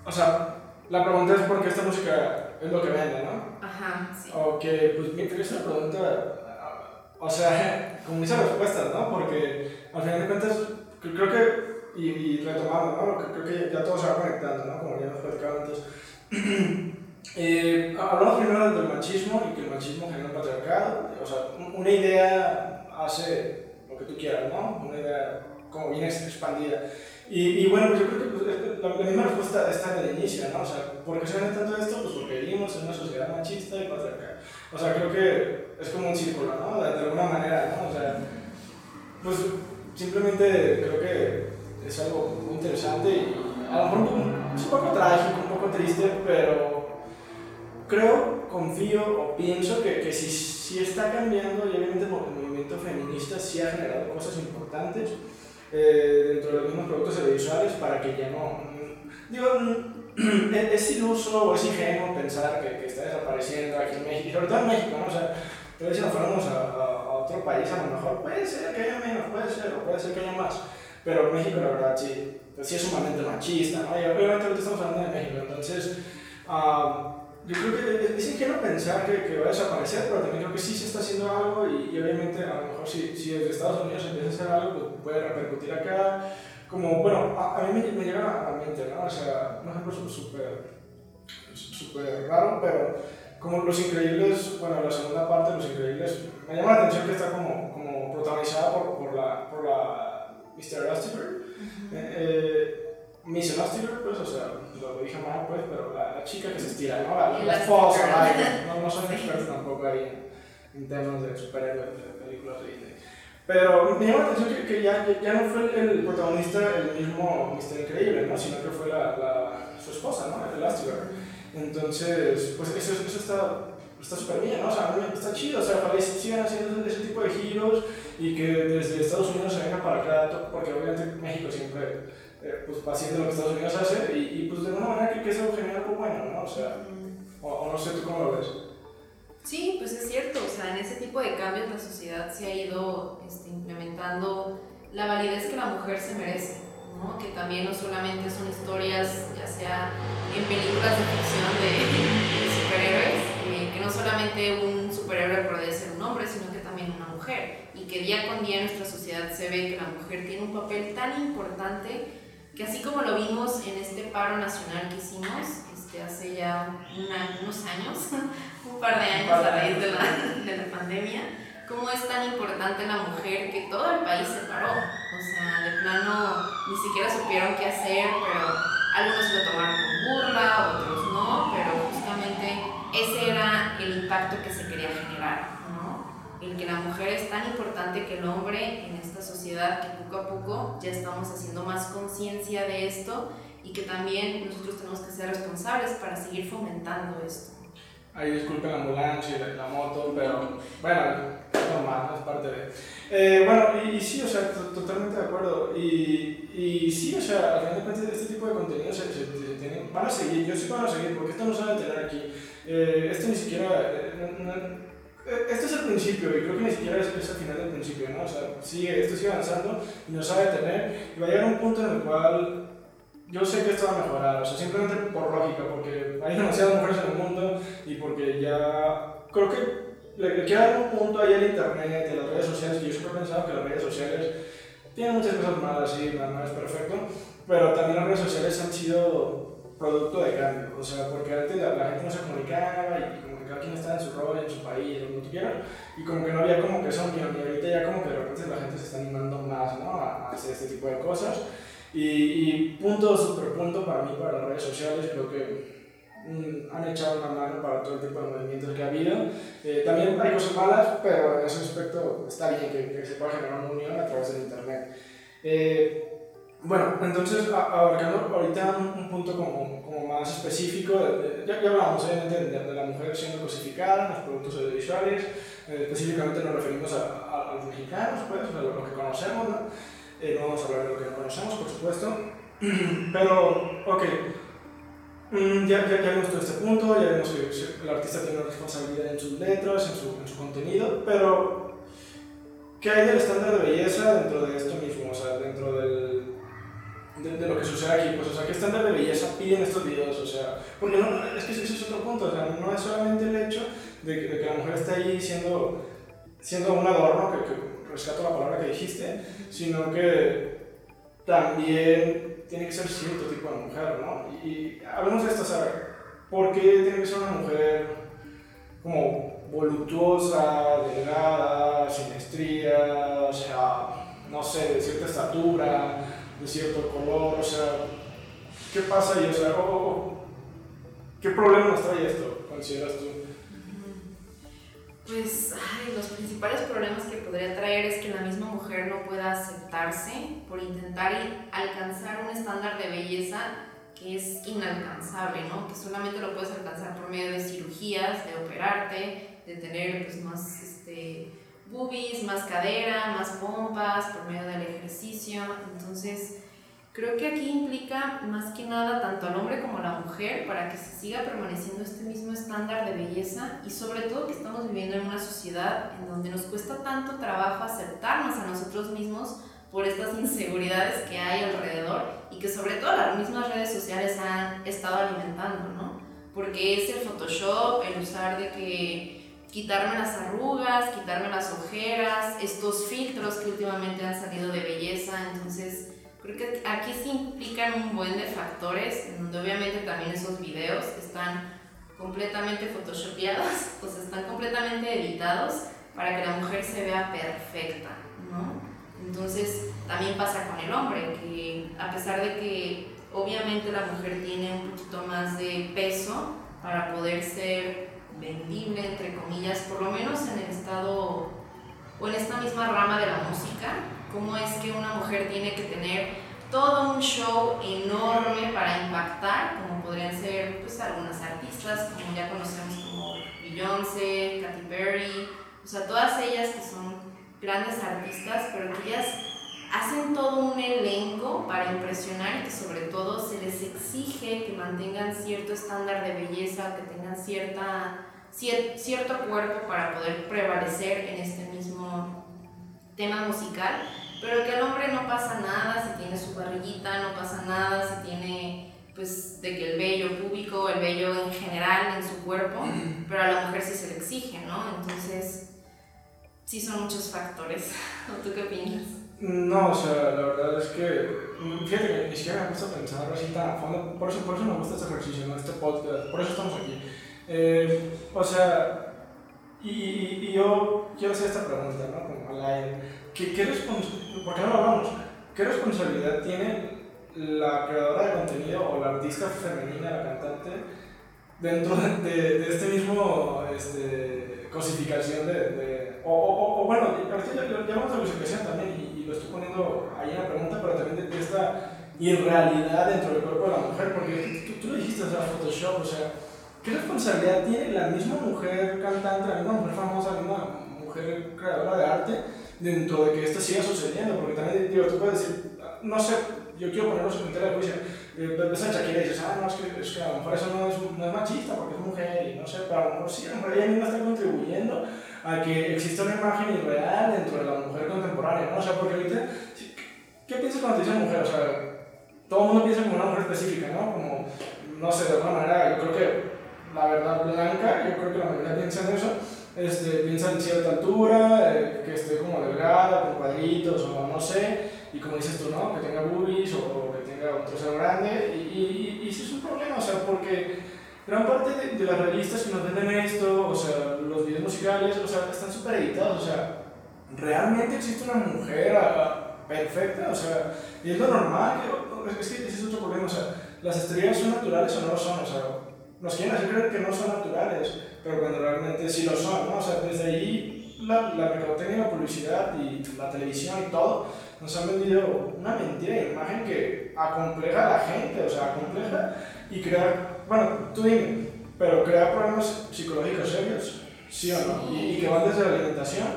O sea, la pregunta es por qué esta música es lo que vende, ¿no? Ajá, sí. Ok, pues me interesa la pregunta o sea, con muchas respuestas, ¿no? Porque al final de cuentas, creo que, y, y retomando, ¿no? Creo que ya todo se va conectando, ¿no? Como ya hemos platicado antes. eh, hablamos primero del machismo y que el machismo genera un patriarcado. O sea, una idea hace lo que tú quieras, ¿no? Una idea como bien expandida. Y, y, bueno, pues yo creo que pues, la, misma respuesta está en el inicio, ¿no? O sea, ¿por qué se tanto esto? Pues porque vivimos en una sociedad machista y patriarcal. O sea, creo que es como un círculo, ¿no? De, alguna manera, ¿no? O sea, pues simplemente creo que es algo muy interesante y a lo mejor es un poco trágico, un poco triste, pero creo, confío o pienso que, que sí, sí, está cambiando y obviamente el movimiento feminista sí ha generado cosas importantes eh, dentro de los mismos productos audiovisuales para que ya no... Digo, es iluso o es ingenuo pensar que, que, está desapareciendo aquí en México, y sobre todo en México, ¿no? O sea, pero si nos fuéramos a, a, otro país, a lo mejor puede ser que haya menos, puede ser, o puede ser que haya más, pero México, la verdad, sí, pues sí es sumamente machista, ¿no? Y obviamente ahorita estamos hablando de México, entonces, uh, yo creo que es ingenuo pensar que, que, va a desaparecer, pero también creo que sí se está haciendo algo y, y obviamente a lo mejor si, si desde Estados Unidos empieza a hacer algo, pues puede repercutir acá. Como, bueno, a, a mí me, me, llega a la mente, ¿no? O sea, un ejemplo súper súper raro, pero como Los Increíbles, bueno, la segunda parte de Los Increíbles, me llama la atención que está como, como protagonizada por, por, la, por la Mr. Elastigirl. Uh -huh. eh, eh, Miss Elastigirl, pues, o sea, lo dije mal, pues, pero la, la chica que se estira, ¿no? La, la esposa, no, no soy experto tampoco ahí en, en temas de superhéroes, de películas de. Pero me llama la atención que, que ya, ya, no fue el protagonista el mismo Mr. Increíble, ¿no? Sino que fue la, la, su esposa, ¿no? Elastigirl. Entonces, pues eso, eso está está súper bien, ¿no? O sea, está chido, o sea, ojalá sigan haciendo ese tipo de giros y que desde Estados Unidos se venga para acá, porque obviamente México siempre eh, pues, va haciendo lo que Estados Unidos hace y, y pues de alguna manera que eso genera algo bueno, ¿no? O sea, o, o, no sé tú cómo lo ves. Sí, pues es cierto, o sea, en ese tipo de cambios la sociedad se ha ido este, implementando la validez que la mujer se merece, ¿no? Que también no solamente son historias, ya sea en películas de ficción de, de superhéroes, eh, que no solamente un superhéroe puede ser un hombre, sino que también una mujer, y que día con día en nuestra sociedad se ve que la mujer tiene un papel tan importante que así como lo vimos en este paro nacional que hicimos este, hace ya una, unos años, un par de años a raíz de la, de la pandemia, cómo es tan importante la mujer que todo el país se paró. O sea, de plano ni siquiera supieron qué hacer, pero algunos lo tomaron con burla, otros no, pero justamente ese era el impacto que se quería generar, ¿no? El que la mujer es tan importante que el hombre en esta sociedad que poco a poco ya estamos haciendo más conciencia de esto y que también nosotros tenemos que ser responsables para seguir fomentando esto. Ahí disculpen la ambulancia y la, moto, pero bueno, es normal, es parte de... Eh, bueno, y, y, sí, o sea, totalmente de acuerdo. Y, y sí, o sea, al final de este tipo de contenidos se, se, se tienen, van a seguir, yo sí van a seguir, porque esto no se va a tener aquí. Eh, esto ni siquiera... Eh, no, no, este es el principio y creo que ni siquiera es, es el final del principio, ¿no? O sea, sigue, esto sigue avanzando y no sabe tener y va a llegar un punto en el cual yo sé que esto va a mejorar, o sea, simplemente por lógica, porque hay demasiadas mujeres en el mundo y porque ya creo que le, le queda un punto ahí al internet y a las redes sociales, que yo siempre he pensado que las redes sociales tienen muchas cosas malas, sí, no es perfecto, pero también las redes sociales han sido producto de cambio, o sea, porque antes la, la gente no se comunicaba y como que cada quien estaba en su rol, en su país, donde tú quieras, y como que no había como que unión, y ahorita ya como que de repente la gente se está animando más, ¿no? A hacer este tipo de cosas. Y, y punto, super punto para mí, para las redes sociales, creo que mm, han echado una mano para todo el tipo de movimientos que ha habido. Eh, también hay cosas malas, pero en ese aspecto está bien que, que se pueda generar una unión a través del Internet. Eh, bueno, entonces abarcando ahorita un, un punto como, como, más específico, de, de, ya, ya, hablamos obviamente de, de, la mujer siendo cosificada en los productos audiovisuales, eh, específicamente nos referimos a, a, a, los mexicanos, pues, a lo, lo que conocemos, ¿no? Eh, no vamos a hablar de lo que no conocemos, por supuesto. Pero, ok. Mm, ya, ya, ya vimos todo este punto, ya vimos que el artista tiene una responsabilidad en sus letras, en su, en su contenido, pero ¿qué hay del estándar de belleza dentro de esto mismo? O sea, dentro del, de, de, lo que sucede aquí, pues, o sea, ¿qué estándar de belleza piden estos videos? O sea, porque no, es que ese es otro punto, o sea, no es solamente el hecho de que, de que la mujer está ahí siendo, siendo un adorno, que, que rescato la palabra que dijiste, sino que también tiene que ser cierto tipo de mujer, ¿no? Y, hablemos de esto, ¿sabes? ¿Por qué tiene que ser una mujer como voluptuosa, delgada, sin estrías, o sea, no sé, de cierta estatura, de cierto color, o sea, ¿qué pasa ahí? O sea, ¿qué problema nos trae esto, consideras tú? Pues los principales problemas que podría traer es que la misma mujer no pueda aceptarse por intentar alcanzar un estándar de belleza que es inalcanzable, ¿no? Que solamente lo puedes alcanzar por medio de cirugías, de operarte, de tener pues, más este, boobies, más cadera, más pompas, por medio del ejercicio. Entonces, creo que aquí implica más que nada tanto al hombre como a la mujer para que se siga permaneciendo este mismo estándar de belleza y sobre todo que estamos viviendo en una sociedad en donde nos cuesta tanto trabajo aceptarnos a nosotros mismos por estas inseguridades que hay alrededor y que sobre todo las mismas redes sociales han estado alimentando, ¿no? Porque es el Photoshop, el usar de que quitarme las arrugas, quitarme las ojeras, estos filtros que últimamente han salido de belleza, entonces creo que aquí se implican un buen de factores, donde obviamente también esos videos están completamente photoshopeados, sea, están completamente editados para que la mujer se vea perfecta, ¿no? Entonces también pasa con el hombre, que a pesar de que obviamente la mujer tiene un poquito más de peso para poder ser vendible, entre comillas, por lo menos en el estado o en esta misma rama de la música, cómo es que una mujer tiene que tener todo un show enorme para impactar, como podrían ser pues algunas artistas, como ya conocemos como Beyoncé, Katy Perry, o sea, todas ellas que son grandes artistas, pero que ellas hacen todo un elenco para impresionar y que sobre todo se les exige que mantengan cierto estándar de belleza, que tengan cierta, cierto cuerpo para poder prevalecer en este mismo tema musical, pero que al hombre no pasa nada si tiene su barriguita, no pasa nada si tiene pues de que el vello púbico, el vello en general en su cuerpo, pero a la mujer sí se le exige, ¿no? Entonces sí son muchos factores. ¿O tú qué opinas? No, o sea, la verdad es que, fíjate que ni siquiera me gusta pensar así tan a fondo, por eso, por eso me gusta este ejercicio, ¿no? este podcast, por eso estamos aquí. Eh, o sea, y, y, yo quiero hacer esta pregunta, ¿no? Como la ¿qué, qué ¿por qué no lo hablamos? ¿Qué responsabilidad tiene la creadora de contenido o la artista femenina, la cantante, dentro de, de, de este mismo este, cosificación de, de o, o, o, bueno, ahorita ya, ya vamos a la cosificación también y, y, lo estoy poniendo ahí en la pregunta, pero también de, esta irrealidad dentro del cuerpo de la mujer, porque tú, tú lo dijiste, o sea, Photoshop, o sea, ¿qué responsabilidad tiene la misma mujer cantante, la misma mujer famosa, la misma mujer creadora de arte dentro de que esto siga sucediendo? Porque también, digo, tú puedes decir, no sé, yo quiero ponerlo en tela de juicio, eh, ves a Shakira y dices, ah, no, es que, es que a lo mejor eso no es, no es machista porque es mujer y no sé, pero a lo mejor sí, a lo mejor ella misma está contribuyendo a que exista una imagen irreal dentro de la mujer contemporánea, ¿no? O sea, porque ahorita, ¿qué piensas cuando te dicen mujer? O sea, todo el mundo piensa como una mujer específica, ¿no? Como, no sé, de alguna manera, yo creo que la verdad blanca, yo creo que la mayoría piensa en eso, este, piensa en cierta altura, eh, que esté como delgada, con cuadritos, o no sé, y como dices tú, ¿no? Que tenga boobies o, que tenga un trocero grande, y, y, y, eso es un problema, o sea, porque gran parte de, de, las revistas que nos venden esto, o sea, los videos musicales, o sea, están súper editados, o sea, realmente existe una mujer perfecta, o sea, y es lo normal, es que ese es otro problema, o sea, las estrellas son naturales o no lo son, o sea, nos quieren hacer creer que no son naturales, pero cuando realmente sí lo son, ¿no? O sea, desde ahí la, la mercadotecnia, la publicidad y la televisión y todo nos han vendido una mentira de imagen que acompleja a la gente, o sea, acompleja y crea, bueno, tú dime, pero crea problemas psicológicos serios, ¿sí o no? Y, que van desde la alimentación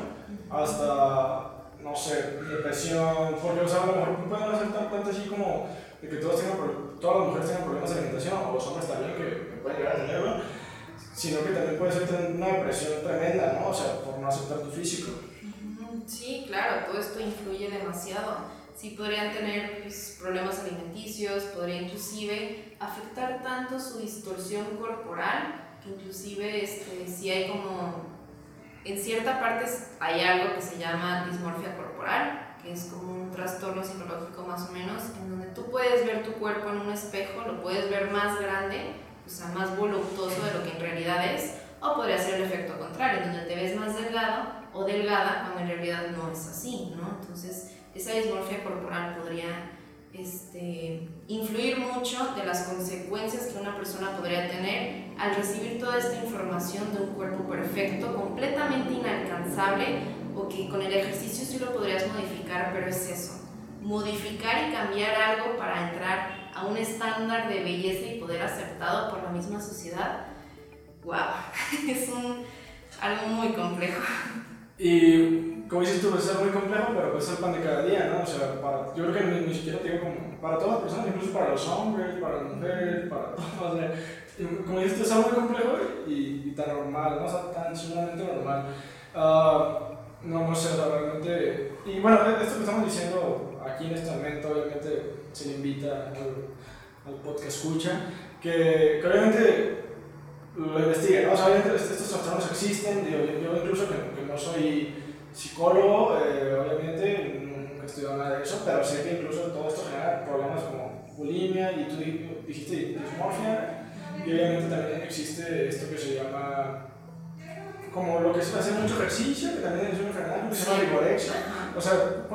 hasta, no sé, depresión, porque, o sea, a lo mejor pueden hacer tan así como de que todos tengan, todas las mujeres tengan problemas de alimentación, o los hombres también que, que pueden llegar a tenerlo, sino que también puede ser una depresión tremenda, ¿no? O sea, por no aceptar tu físico. Sí, claro, todo esto influye demasiado. Sí podrían tener pues, problemas alimenticios, podría inclusive afectar tanto su distorsión corporal, que inclusive este, si hay como, en cierta parte hay algo que se llama dismorfia corporal, que es como un trastorno psicológico más o menos, en donde tú puedes ver tu cuerpo en un espejo, lo puedes ver más grande, sea, más voluptuoso de lo que en realidad es, o podría ser el efecto contrario, donde te ves más delgado o delgada cuando en realidad no es así, ¿no? Entonces, esa dismorfia corporal podría este, influir mucho de las consecuencias que una persona podría tener al recibir toda esta información de un cuerpo perfecto, completamente inalcanzable, o que con el ejercicio sí lo podrías modificar, pero es eso, modificar y cambiar algo para entrar a un estándar de belleza y poder aceptado por la misma sociedad, wow, es un, algo muy complejo. Y como dices tú, puede ser muy complejo, pero puede ser pan de cada día, ¿no? O sea, para, yo creo que ni, ni siquiera digo como para todas las personas, incluso para los hombres, para las mujeres, para todos. como dices tú, es algo muy complejo y, y, tan normal, ¿no? O sea, tan sumamente normal. Uh, no, no sé, realmente. Y bueno, esto que estamos diciendo aquí en este momento, obviamente se le invita al, al podcast escucha, que, que obviamente lo investigue, ¿no? O sea, obviamente estos trastornos existen, yo, yo incluso que, que, no soy psicólogo, eh, obviamente nunca he estudiado nada de eso, pero sé que incluso todo esto genera problemas como bulimia y tú dijiste dismorfia, y obviamente también existe esto que se llama como lo que es hacer mucho ejercicio, que también es una enfermedad, que se llama vigorexia. O sea,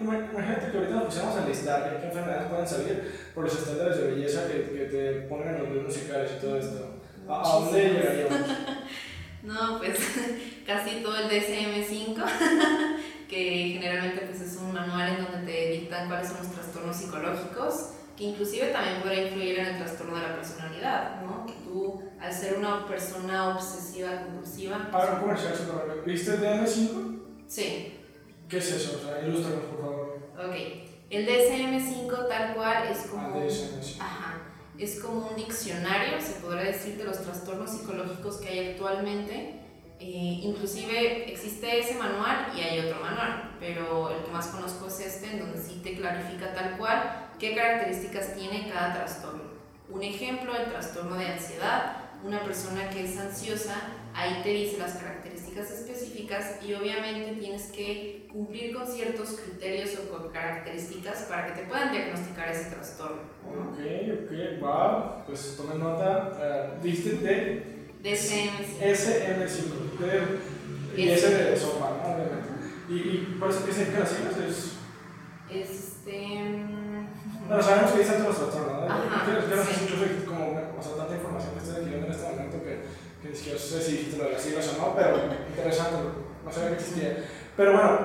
imagínate que ahorita nos pusiéramos a listar qué enfermedades pueden salir por los estándares de belleza que, que te ponen en los videos musicales y todo esto. ¿A, dónde llegaríamos? No, pues casi todo el DSM-5, que generalmente pues, es un manual en donde te dictan cuáles son los trastornos psicológicos, que inclusive también puede influir en el trastorno de la personalidad, ¿no? Que tú, al ser una persona obsesiva, compulsiva... Ahora, un comercial ¿Viste el DSM-5? Sí. ¿Qué es eso? O sea, ilústranos, por favor. Ok. El DSM-5 tal cual es como... Ah, DSM-5. Ajá es como un diccionario, se podrá decir, de los trastornos psicológicos que hay actualmente. Eh, inclusive existe ese manual y hay otro manual, pero el que más conozco es este, en donde sí te clarifica tal cual qué características tiene cada trastorno. Un ejemplo, el trastorno de ansiedad. Una persona que es ansiosa, ahí te dice las características específicas y obviamente tienes que cumplir con ciertos criterios o con características para que te puedan diagnosticar ese trastorno. Ok, ok, wow, pues tome nota, uh, ¿viste de? DSM-5. SM5, de, y ese de sopa, ¿no? ¿Y, por eso las siglas? Es... Este... Bueno, sabemos que dicen los trastornos, ¿no? Ajá, yo, no sé como, o sea, tanta información que estoy adquiriendo en este momento que, siquiera sé si dijiste lo de las siglas o no, pero interesante, no sabía que existía. Pero bueno,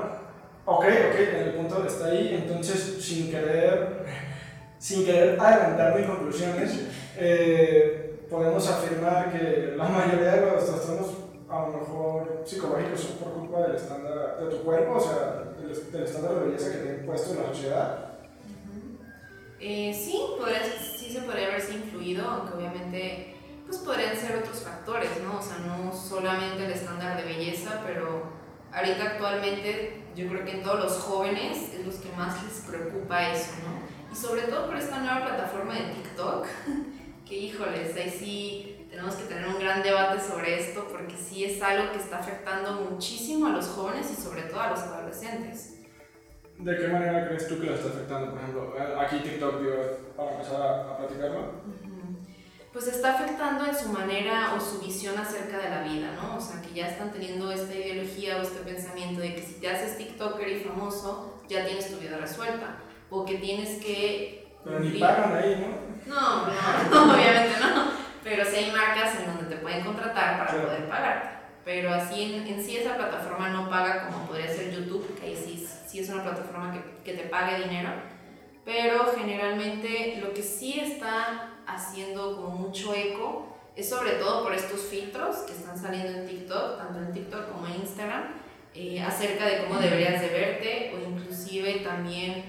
ok, ok, el punto está ahí, entonces sin querer, sin querer adelantarme en conclusiones, eh, podemos afirmar que la mayoría de los trastornos a lo mejor psicológicos son por culpa del estándar de tu cuerpo, o sea, del, del estándar de belleza que te ha impuesto en la sociedad. Eh, sí, podría, sí se podría haberse influido, aunque obviamente pues podrían ser otros factores, ¿no? O sea, no solamente el estándar de belleza, pero ahorita actualmente yo creo que en todos los jóvenes es los que más les preocupa eso, ¿no? Y sobre todo por esta nueva plataforma de TikTok, que híjoles, ahí sí tenemos que tener un gran debate sobre esto, porque sí es algo que está afectando muchísimo a los jóvenes y sobre todo a los adolescentes. ¿De qué manera crees tú que lo está afectando, por ejemplo? Aquí TikTok, digo, para empezar a, a platicarlo. Pues está afectando en su manera o su visión acerca de la vida, ¿no? O sea, que ya están teniendo esta ideología o este pensamiento de que si te haces TikToker y famoso, ya tienes tu vida resuelta. O que tienes que... Pero ni pagan ahí, ¿no? No, no, obviamente no. Pero sí hay marcas en donde te pueden contratar para Claro. poder pagarte. Pero así en, en sí esa plataforma no paga como podría ser YouTube, que ahí sí, sí es una plataforma que, que te pague dinero. Pero generalmente lo que sí está haciendo como mucho eco es sobre todo por estos filtros que están saliendo en TikTok, tanto en TikTok como en Instagram, eh, acerca de cómo deberías de verte o inclusive también,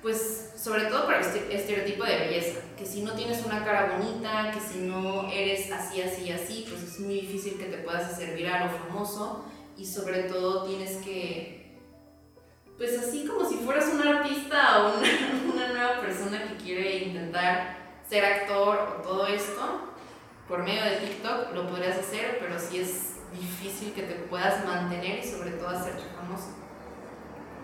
pues sobre todo para este estereotipo de belleza, que si no tienes una cara bonita, que si no eres así, así, así, pues es muy difícil que te puedas hacer viral o famoso y sobre todo tienes que, pues así como si fueras un artista o una, una nueva persona que quiere intentar ser actor o todo esto, por medio de TikTok lo podrías hacer, pero sí es difícil que te puedas mantener y sobre todo hacerte famoso.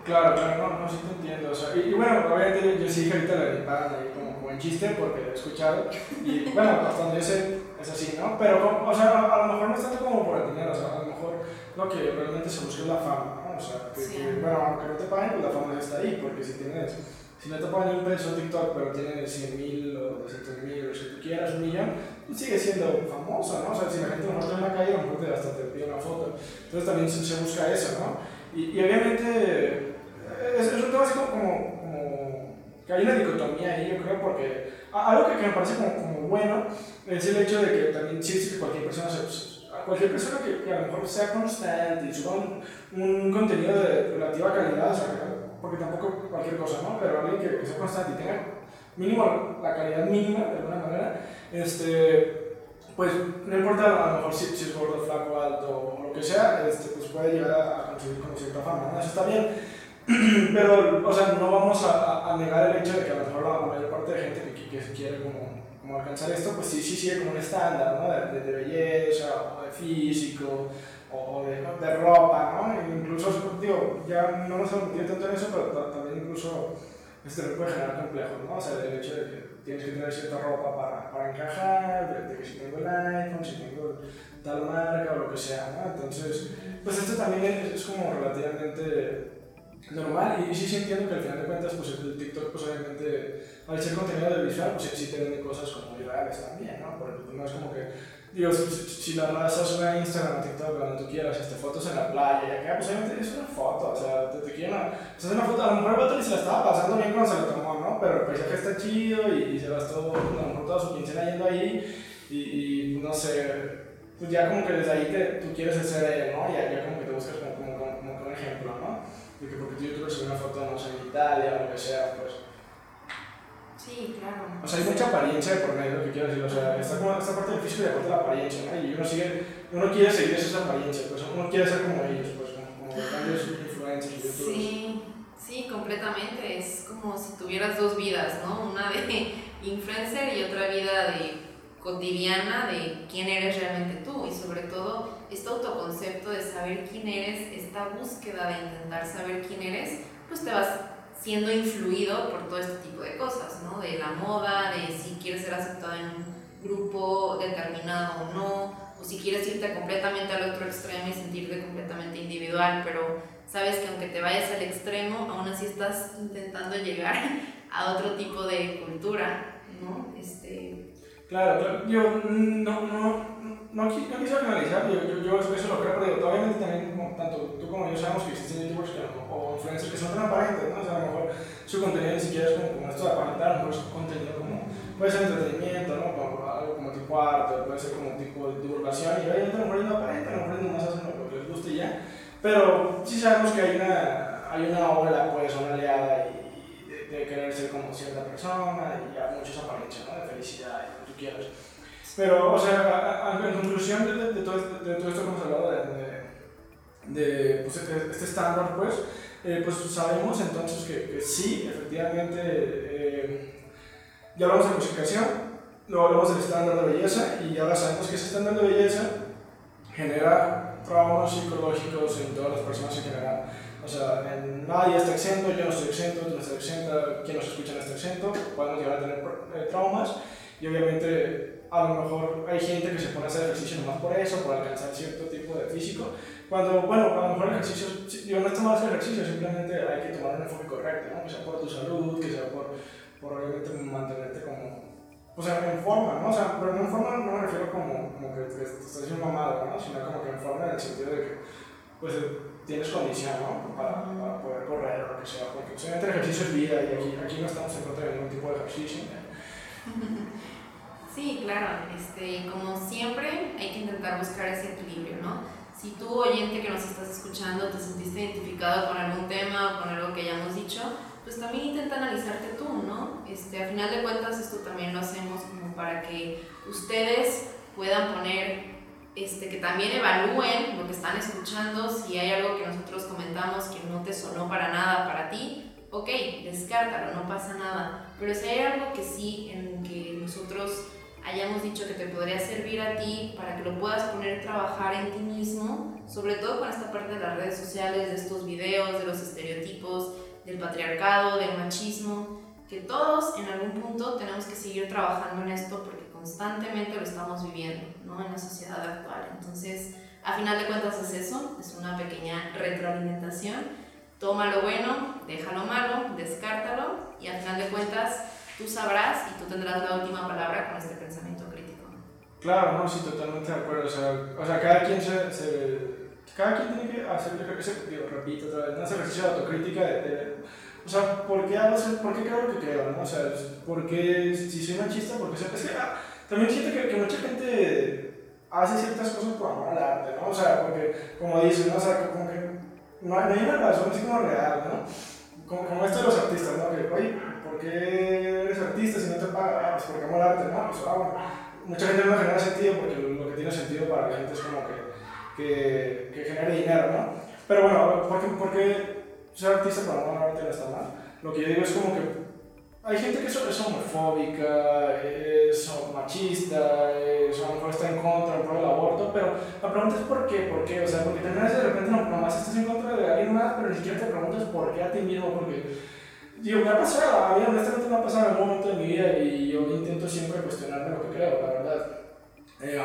Claro, claro, no, no, sí te entiendo. O sea, y, y bueno, obviamente yo sí dije ahorita la pagan ahí como, como en chiste porque lo he escuchado. Y bueno, hasta donde yo sé es así, ¿no? Pero, o sea, a, a lo mejor no es tanto como por el dinero, o sea, a lo mejor lo que realmente se busca es la fama, ¿no? O sea, que, Sí. que, bueno, aunque no te paguen, pues la fama ya está ahí, porque si tienes, si no te ni un peso en TikTok, pero tienes 100 mil o 200 mil o si tú quieras un millón, pues sigue siendo famoso, ¿no? O sea, si la gente lo ve en la calle, a lo mejor te, hasta te pide una foto. Entonces también se, se busca eso, ¿no? Y, y obviamente es, es un tema así como, como, como que hay una dicotomía ahí, yo creo, porque algo que, me parece como, como, bueno es el hecho de que también sí que cualquier persona se, cualquier persona que, a lo mejor sea constante y suba un, contenido de relativa calidad, o sea, porque tampoco cualquier cosa, ¿no? Pero alguien que, sea constante y tenga mínimo la calidad mínima de alguna manera, este, pues no importa a lo mejor si, es gordo, flaco, alto o lo que sea, este, pues puede llegar a, conseguir como cierta fama, ¿no? Eso está bien. Pero, o sea, no vamos a, negar el hecho de que a lo mejor la mayor parte de gente que, que, quiere como, como, alcanzar esto, pues sí, sí sigue como un estándar, ¿no? De, de, belleza, o de físico, o, de, de, ropa, ¿no? incluso, digo, ya no nos hemos metido tanto en eso, pero también incluso este puede generar complejos, ¿no? O sea, el hecho de que tienes que tener cierta ropa para, para encajar, de, que si tengo el iPhone, si tengo tal marca o lo que sea, ¿no? Entonces, pues esto también es, es como relativamente normal y, sí, sí entiendo que al final de cuentas pues el TikTok pues obviamente al ser contenido de visual pues sí, te vende cosas como muy reales también, ¿no? Porque pues, no es como que, digo, si, si la raza sube a Instagram o TikTok cuando tú quieras, este, fotos en la playa y acá pues obviamente es una foto, o sea, te, te quieren, una foto, a lo mejor el se la estaba pasando bien cuando se la tomó, ¿no? Pero el paisaje está chido y, y se gastó a lo mejor toda su quincena yendo ahí y, y no sé, pues ya como que desde ahí te, tú quieres ser él, ¿no? Ya, ya como que te buscas como, como, como, como un ejemplo, ¿no? de que porque tú subes una foto, no sé, en Italia o lo que sea, pues. Sí, claro. O sea, hay mucha apariencia por medio, lo que quiero decir. O sea, está como esta parte del físico y aparte la apariencia, ¿no? Y uno, sigue, uno quiere seguir esa apariencia, pues uno quiere ser como ellos, pues, como, grandes influencers, youtubers. Sí, sí, completamente. Es como si tuvieras dos vidas, ¿no? Una de influencer y otra vida de cotidiana de quién eres realmente tú y sobre todo este autoconcepto de saber quién eres, esta búsqueda de intentar saber quién eres, pues te vas siendo influido por todo este tipo de cosas, ¿no? De la moda, de si quieres ser aceptado en un grupo determinado o no, o si quieres irte completamente al otro extremo y sentirte completamente individual, pero sabes que aunque te vayas al extremo, aún así estás intentando llegar a otro tipo de cultura, ¿no? Este, Claro, yo no, no, no, no quise analizar, yo, yo, yo, eso lo creo, pero obviamente también, como, tanto tú como yo sabemos que existen youtubers que, o influencers que son transparentes, ¿no? O sea, a lo mejor su contenido ni siquiera es como, como esto de aparentar, a lo mejor es contenido como, puede ser entretenimiento, ¿no? Como, algo como tipo arte, puede ser como tipo de divulgación, y obviamente a lo mejor no aparentan, a lo mejor nomás hacen lo que les guste y ya, pero sí sabemos que hay una, hay una ola, pues, una oleada y, de, de, querer ser como cierta persona, y hay muchas apariencias, ¿no? De felicidad quieras. Pero, o sea, en conclusión de, de, todo, de, todo, esto que hemos hablado, de, de pues, este, este estándar, pues, eh, pues sabemos entonces que, que sí, efectivamente, eh, ya hablamos de cosificación, luego hablamos del estándar de belleza y ahora sabemos que ese estándar de belleza genera traumas psicológicos en todas las personas en general. O sea, nadie está exento, yo no estoy exento, tú no estás exento, quien nos escucha no está exento, podemos llegar a tener eh, traumas y obviamente a lo mejor hay gente que se pone a hacer ejercicio nomás por eso, por alcanzar cierto tipo de físico, cuando, bueno, a lo mejor el ejercicio, yo no está mal hacer ejercicio, simplemente hay que tomar un enfoque correcto, ¿no? que sea por tu salud, que sea por, por obviamente mantenerte como, o sea, en forma, ¿no? O sea, pero en forma no me refiero como, como que te, estás haciendo mamado, ¿no? Sino como que en forma en el sentido de que, pues, tienes condición, ¿no? Para, para poder correr o lo que sea, porque obviamente el ejercicio es vida y aquí, aquí no estamos en contra de ningún tipo de ejercicio, Sí, claro, este, como siempre hay que intentar buscar ese equilibrio, ¿no? Si tú, oyente que nos estás escuchando, te sentiste identificado con algún tema o con algo que hayamos dicho, pues también intenta analizarte tú, ¿no? Este, a final de cuentas esto también lo hacemos como para que ustedes puedan poner, este, que también evalúen lo que están escuchando, si hay algo que nosotros comentamos que no te sonó para nada para ti, ok, descártalo, no pasa nada. Pero si hay algo que sí, en que nosotros hayamos dicho que te podría servir a ti para que lo puedas poner a trabajar en ti mismo, sobre todo con esta parte de las redes sociales, de estos videos, de los estereotipos, del patriarcado, del machismo, que todos en algún punto tenemos que seguir trabajando en esto porque constantemente lo estamos viviendo, ¿no? En la sociedad actual. Entonces, a final de cuentas es eso, es una pequeña retroalimentación Toma lo bueno, deja lo malo, descártalo y al final de cuentas tú sabrás y tú tendrás la última palabra con este pensamiento crítico. Claro, no, sí, totalmente de acuerdo. O sea, o sea cada quien se, se cada quien tiene que hacer, ese, digo, repito otra vez, un ejercicio de autocrítica, de, de, o sea, ¿por qué hago ¿Por qué creo lo que creo, no? O sea, ¿por qué, si soy machista, porque sea, es que, ah, también siento que, que, mucha gente hace ciertas cosas por amor al arte, ¿no? O sea, porque, como dicen, ¿no? O sea, como que no, hay una razón así como real, ¿no? Como, como esto de los artistas, ¿no? Que, oye, ¿por qué eres artista si no te pagas? Ah, pues porque amo el arte, ¿no? Pues, ah, bueno, mucha gente no genera sentido porque lo, que tiene sentido para la gente es como que, que, que genere dinero, ¿no? Pero bueno, ¿por qué, por qué ser artista para amor al arte no está mal? Lo que yo digo es como que hay gente que es, homofóbica, es machista, es, a lo mejor está en contra del aborto, pero la pregunta es por qué, por qué, o sea, porque terminas de repente no, nomás estás en contra de alguien más, pero ni siquiera te preguntas por qué a ti mismo, porque, digo, me ha pasado, a mí honestamente me ha pasado en algún momento de mi vida y yo intento siempre cuestionarme lo que creo, la verdad. Eh,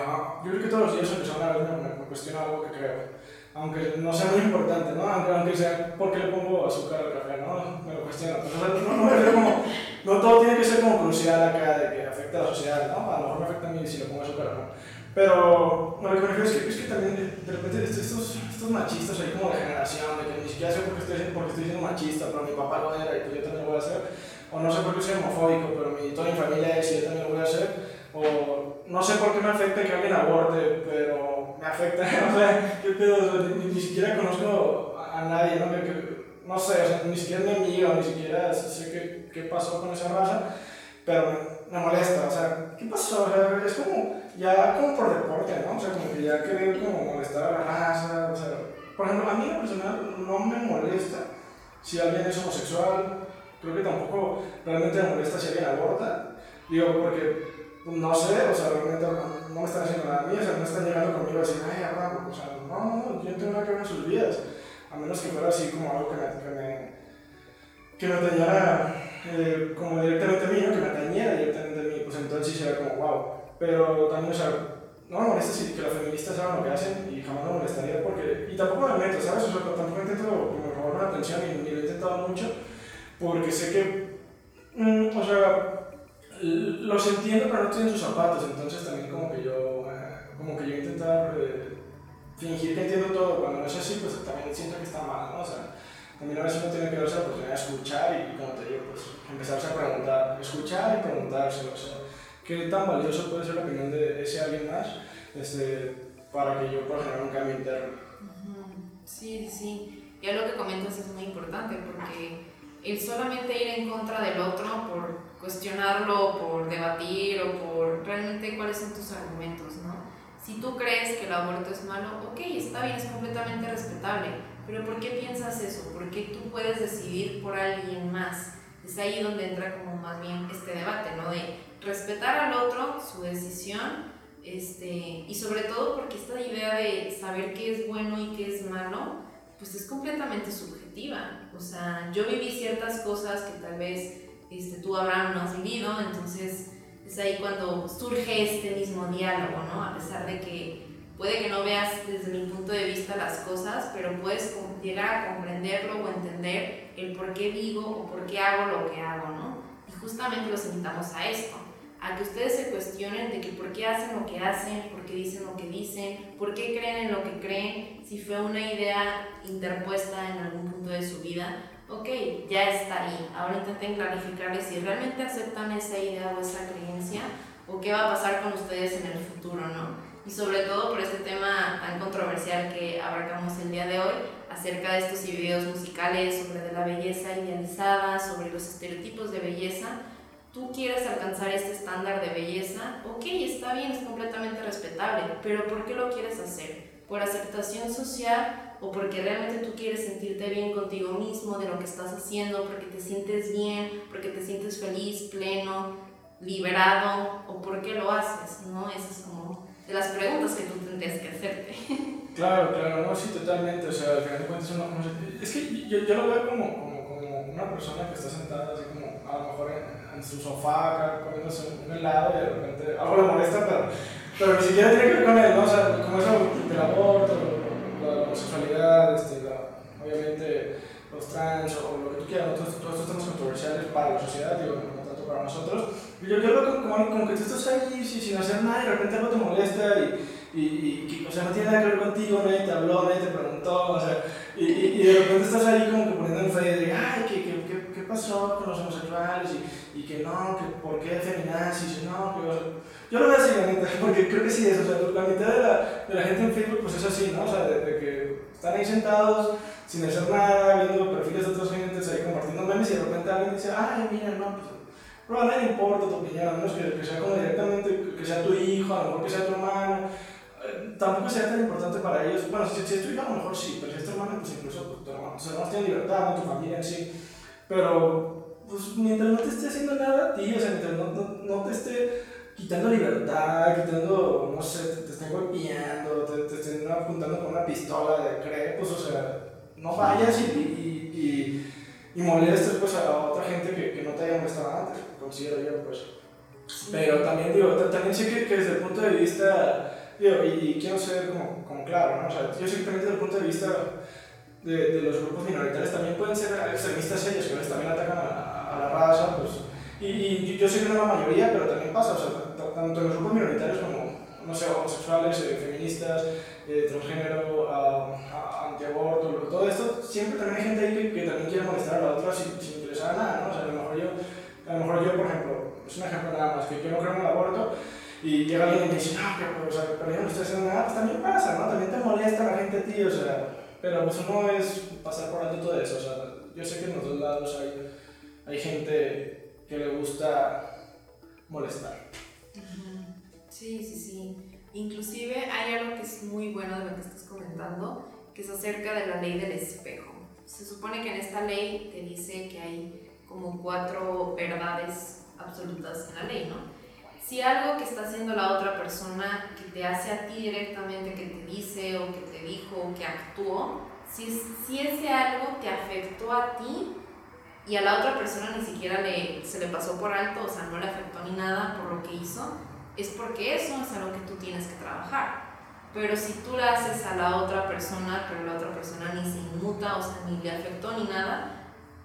yo creo que todos los días en persona me, me cuestiono algo que creo aunque no sea muy importante, ¿no? Aunque, aunque sea porque le pongo azúcar al café, ¿no? Me lo cuestiono. no, no refiero como, no todo tiene que ser como crucial acá de que afecta a la sociedad, ¿no? A lo mejor me afecta a mí si le pongo azúcar o no. Pero que me refiero es que, es que también de repente estos, estos machistas ahí como de generación, de que ni siquiera sé por qué estoy, porque estoy siendo machista, pero mi papá lo era y pues yo también lo voy a hacer. O no sé por qué soy homofóbico, pero mi, toda mi familia es y yo también lo voy a hacer. O no sé por qué me afecta que alguien aborte, pero me afecta, o sea, ¿qué pedo? ni, siquiera conozco a, nadie, ¿no? Que, no sé, o sea, ni siquiera mi amigo, ni siquiera sé qué, qué pasó con esa raza, pero me, molesta, o sea, ¿qué pasó? O sea, es como, ya como por deporte, ¿no? O sea, como que ya querer como molestar a la raza, o sea, por ejemplo, a mí en personal no me molesta si alguien es homosexual, creo que tampoco realmente me molesta si alguien aborta, digo, porque no sé, o sea, realmente no, me están haciendo nada a mí, o sea, no están llegando conmigo a decir, ay, Abraham, o sea, no, yo no tengo nada que ver en sus vidas, a menos que fuera así como algo que me, que me, que me atañara como directamente a mí, ¿no? que me atañera directamente a mí, pues entonces sí sería como, wow, pero también, o sea, no me molesta si que las feministas hagan lo que hacen y jamás me molestaría porque, y tampoco me meto, ¿sabes? O sea, tampoco intento me robar la atención y, lo he intentado mucho porque sé que, mm, o sea, los entiendo, pero no estoy en sus zapatos, entonces también como que yo, eh, como que yo intentar eh, fingir que entiendo todo, cuando no es así, pues también siento que está mal, ¿no? O sea, también a veces uno tiene que darse la oportunidad de escuchar y, como te digo, pues empezarse a preguntar, escuchar y preguntarse, o sea, ¿qué tan valioso puede ser la opinión de ese alguien más este, para que yo pueda generar un cambio interno? Sí, sí, y lo que comentas es muy importante porque el solamente ir en contra del otro por cuestionarlo, por debatir o por realmente cuáles son tus argumentos, ¿no? Si tú crees que el aborto es malo, ok, está bien, es completamente respetable, pero ¿por qué piensas eso? ¿Por qué tú puedes decidir por alguien más? Es ahí donde entra como más bien este debate, ¿no? De respetar al otro, su decisión, este, y sobre todo porque esta idea de saber qué es bueno y qué es malo, pues es completamente subjetiva. O sea, yo viví ciertas cosas que tal vez este, tú, Abraham, no has vivido, entonces es ahí cuando surge este mismo diálogo, ¿no? A pesar de que puede que no veas desde mi punto de vista las cosas, pero puedes llegar a comprenderlo o entender el por qué digo o por qué hago lo que hago, ¿no? Y justamente los invitamos a esto, a que ustedes se cuestionen de que por qué hacen lo que hacen, por qué dicen lo que dicen, por qué creen en lo que creen, si fue una idea interpuesta en algún punto de su vida, ok, ya está ahí. Ahora intenten clarificarles si realmente aceptan esa idea o esa creencia o qué va a pasar con ustedes en el futuro, ¿no? Y sobre todo por este tema tan controversial que abarcamos el día de hoy, acerca de estos videos musicales sobre de la belleza idealizada, sobre los estereotipos de belleza. Tú quieres alcanzar este estándar de belleza, ok, está bien, es completamente respetable, pero ¿por qué lo quieres hacer? ¿Por aceptación social o porque realmente tú quieres sentirte bien contigo mismo de lo que estás haciendo, porque te sientes bien, porque te sientes feliz, pleno, liberado, o por qué lo haces, ¿no? Esas es como de las preguntas que tú tendrías que hacerte. Claro, claro, no, sí, totalmente, o sea, al final de cuentas uno, es que yo, yo, lo veo como, como, como, una persona que está sentada así como a lo mejor en, en su sofá, comiéndose un helado y de repente algo le molesta, pero, pero ni siquiera tiene que ver con él, ¿no? O sea, como eso del aborto, la homosexualidad, este, obviamente los trans o lo que tú quieras, todos, estos temas controversiales para la sociedad, digo, no tanto para nosotros. Yo, yo lo como, como, que tú estás ahí sin, hacer nada y de repente algo te molesta y, y, y, o sea, no tiene nada que ver contigo, nadie te habló, nadie te preguntó, o sea, y, y, de repente estás ahí como que poniendo en fe de, ay, qué, qué, qué, pasó con los homosexuales? Y, que no, que por qué feminazis, no, que... yo lo veo así, la neta, porque creo que sí es, o sea, la mitad de la, de la gente en Facebook pues es así, ¿no? O sea, de, que están ahí sentados, sin hacer nada, viendo perfiles de otras gentes ahí compartiendo memes y de repente alguien dice, ay, mira, no, pues... Pero a importa tu opinión, a menos que, que sea como directamente, que sea tu hijo, a lo mejor que sea tu hermano, eh, tampoco sería tan importante para ellos. Bueno, si, si es tu hijo, a lo mejor sí, pero si es tu hermano, pues incluso pues, tu hermano, tus hermanos tienen libertad, tu familia en sí. Pero, pues mientras no te esté haciendo nada a ti, o sea, mientras no, no, no te esté quitando libertad, quitando, no sé, te, te estén golpeando, te, te, estén apuntando con una pistola de crepos, o sea, no vayas y, y, y, y molestes pues, a otra gente que, que no te haya molestado antes, considero yo, pues. Pero también digo, también sé que, que desde el punto de vista y, quiero ser como, como, claro, ¿no? O sea, yo sé que también desde el punto de vista de, de los grupos minoritarios también pueden ser extremistas ellos, que también atacan a, a la raza, pues, y, y, yo sé que no es la mayoría, pero también pasa, o sea, tanto en los grupos minoritarios como, no sé, homosexuales, eh, feministas, eh, transgénero, antiaborto, todo esto, siempre también hay gente ahí que, que, también quiere molestar a la otra sin, sin interesar nada, ¿no? O sea, a lo mejor yo, a lo mejor yo, por ejemplo, es un ejemplo nada más, que yo no creo en el aborto, y llega alguien y me dice, no, pero, o sea, pero yo no estoy haciendo nada, pues también pasa, ¿no? También te molesta la gente a ti, o sea, pero pues no es pasar por alto todo eso, o sea, yo sé que en los dos lados hay, hay gente que le gusta molestar. Sí, sí, sí. Inclusive hay algo que es muy bueno de lo que estás comentando, que es acerca de la ley del espejo. Se supone que en esta ley te dice que hay como cuatro verdades absolutas en la ley, ¿no? si algo que está haciendo la otra persona que te hace a ti directamente, que te dice o que te dijo o que actuó, si, si ese algo te afectó a ti y a la otra persona ni siquiera le, se le pasó por alto, o sea, no le afectó ni nada por lo que hizo, es porque eso es algo que tú tienes que trabajar. Pero si tú le haces a la otra persona, pero la otra persona ni se inmuta, o sea, ni le afectó ni nada,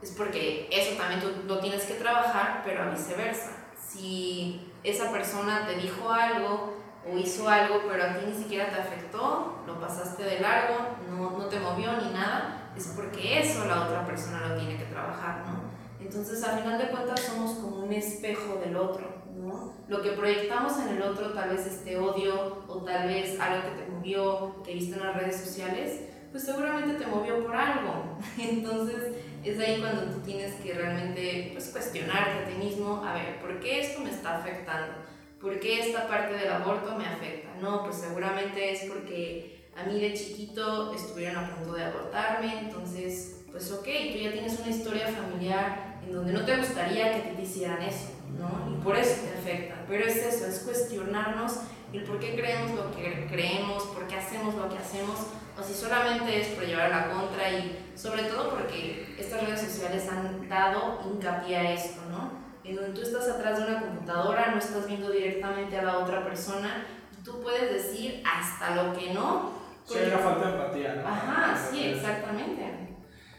es porque eso también tú lo tienes que trabajar, pero a viceversa. Si esa persona te dijo algo o hizo algo, pero a ti ni siquiera te afectó, lo pasaste de largo, no, no te movió ni nada, es porque eso la otra persona lo tiene que trabajar, ¿no? Entonces, al final de cuentas, somos como un espejo del otro, ¿no? Lo que proyectamos en el otro, tal vez este odio o tal vez algo que te movió, que viste en las redes sociales, pues seguramente te movió por algo. Entonces, es ahí cuando tú tienes que realmente pues, cuestionarte a ti mismo, a ver, ¿por qué esto me está afectando? ¿Por qué esta parte del aborto me afecta? No, pues seguramente es porque a mí de chiquito estuvieron a punto de abortarme, entonces, pues ok, tú ya tienes una historia familiar en donde no te gustaría que te hicieran eso, ¿no? Y por eso te afecta. Pero es eso, es cuestionarnos el por qué creemos lo que creemos, por qué hacemos lo que hacemos, o si solamente es por llevar a la contra y sobre todo porque estas redes sociales han dado hincapié a esto, ¿no? En donde tú estás atrás de una computadora, no estás viendo directamente a la otra persona y tú puedes decir hasta lo que no. Sí, hay una falta de empatía, ¿no? Ajá, sí, exactamente.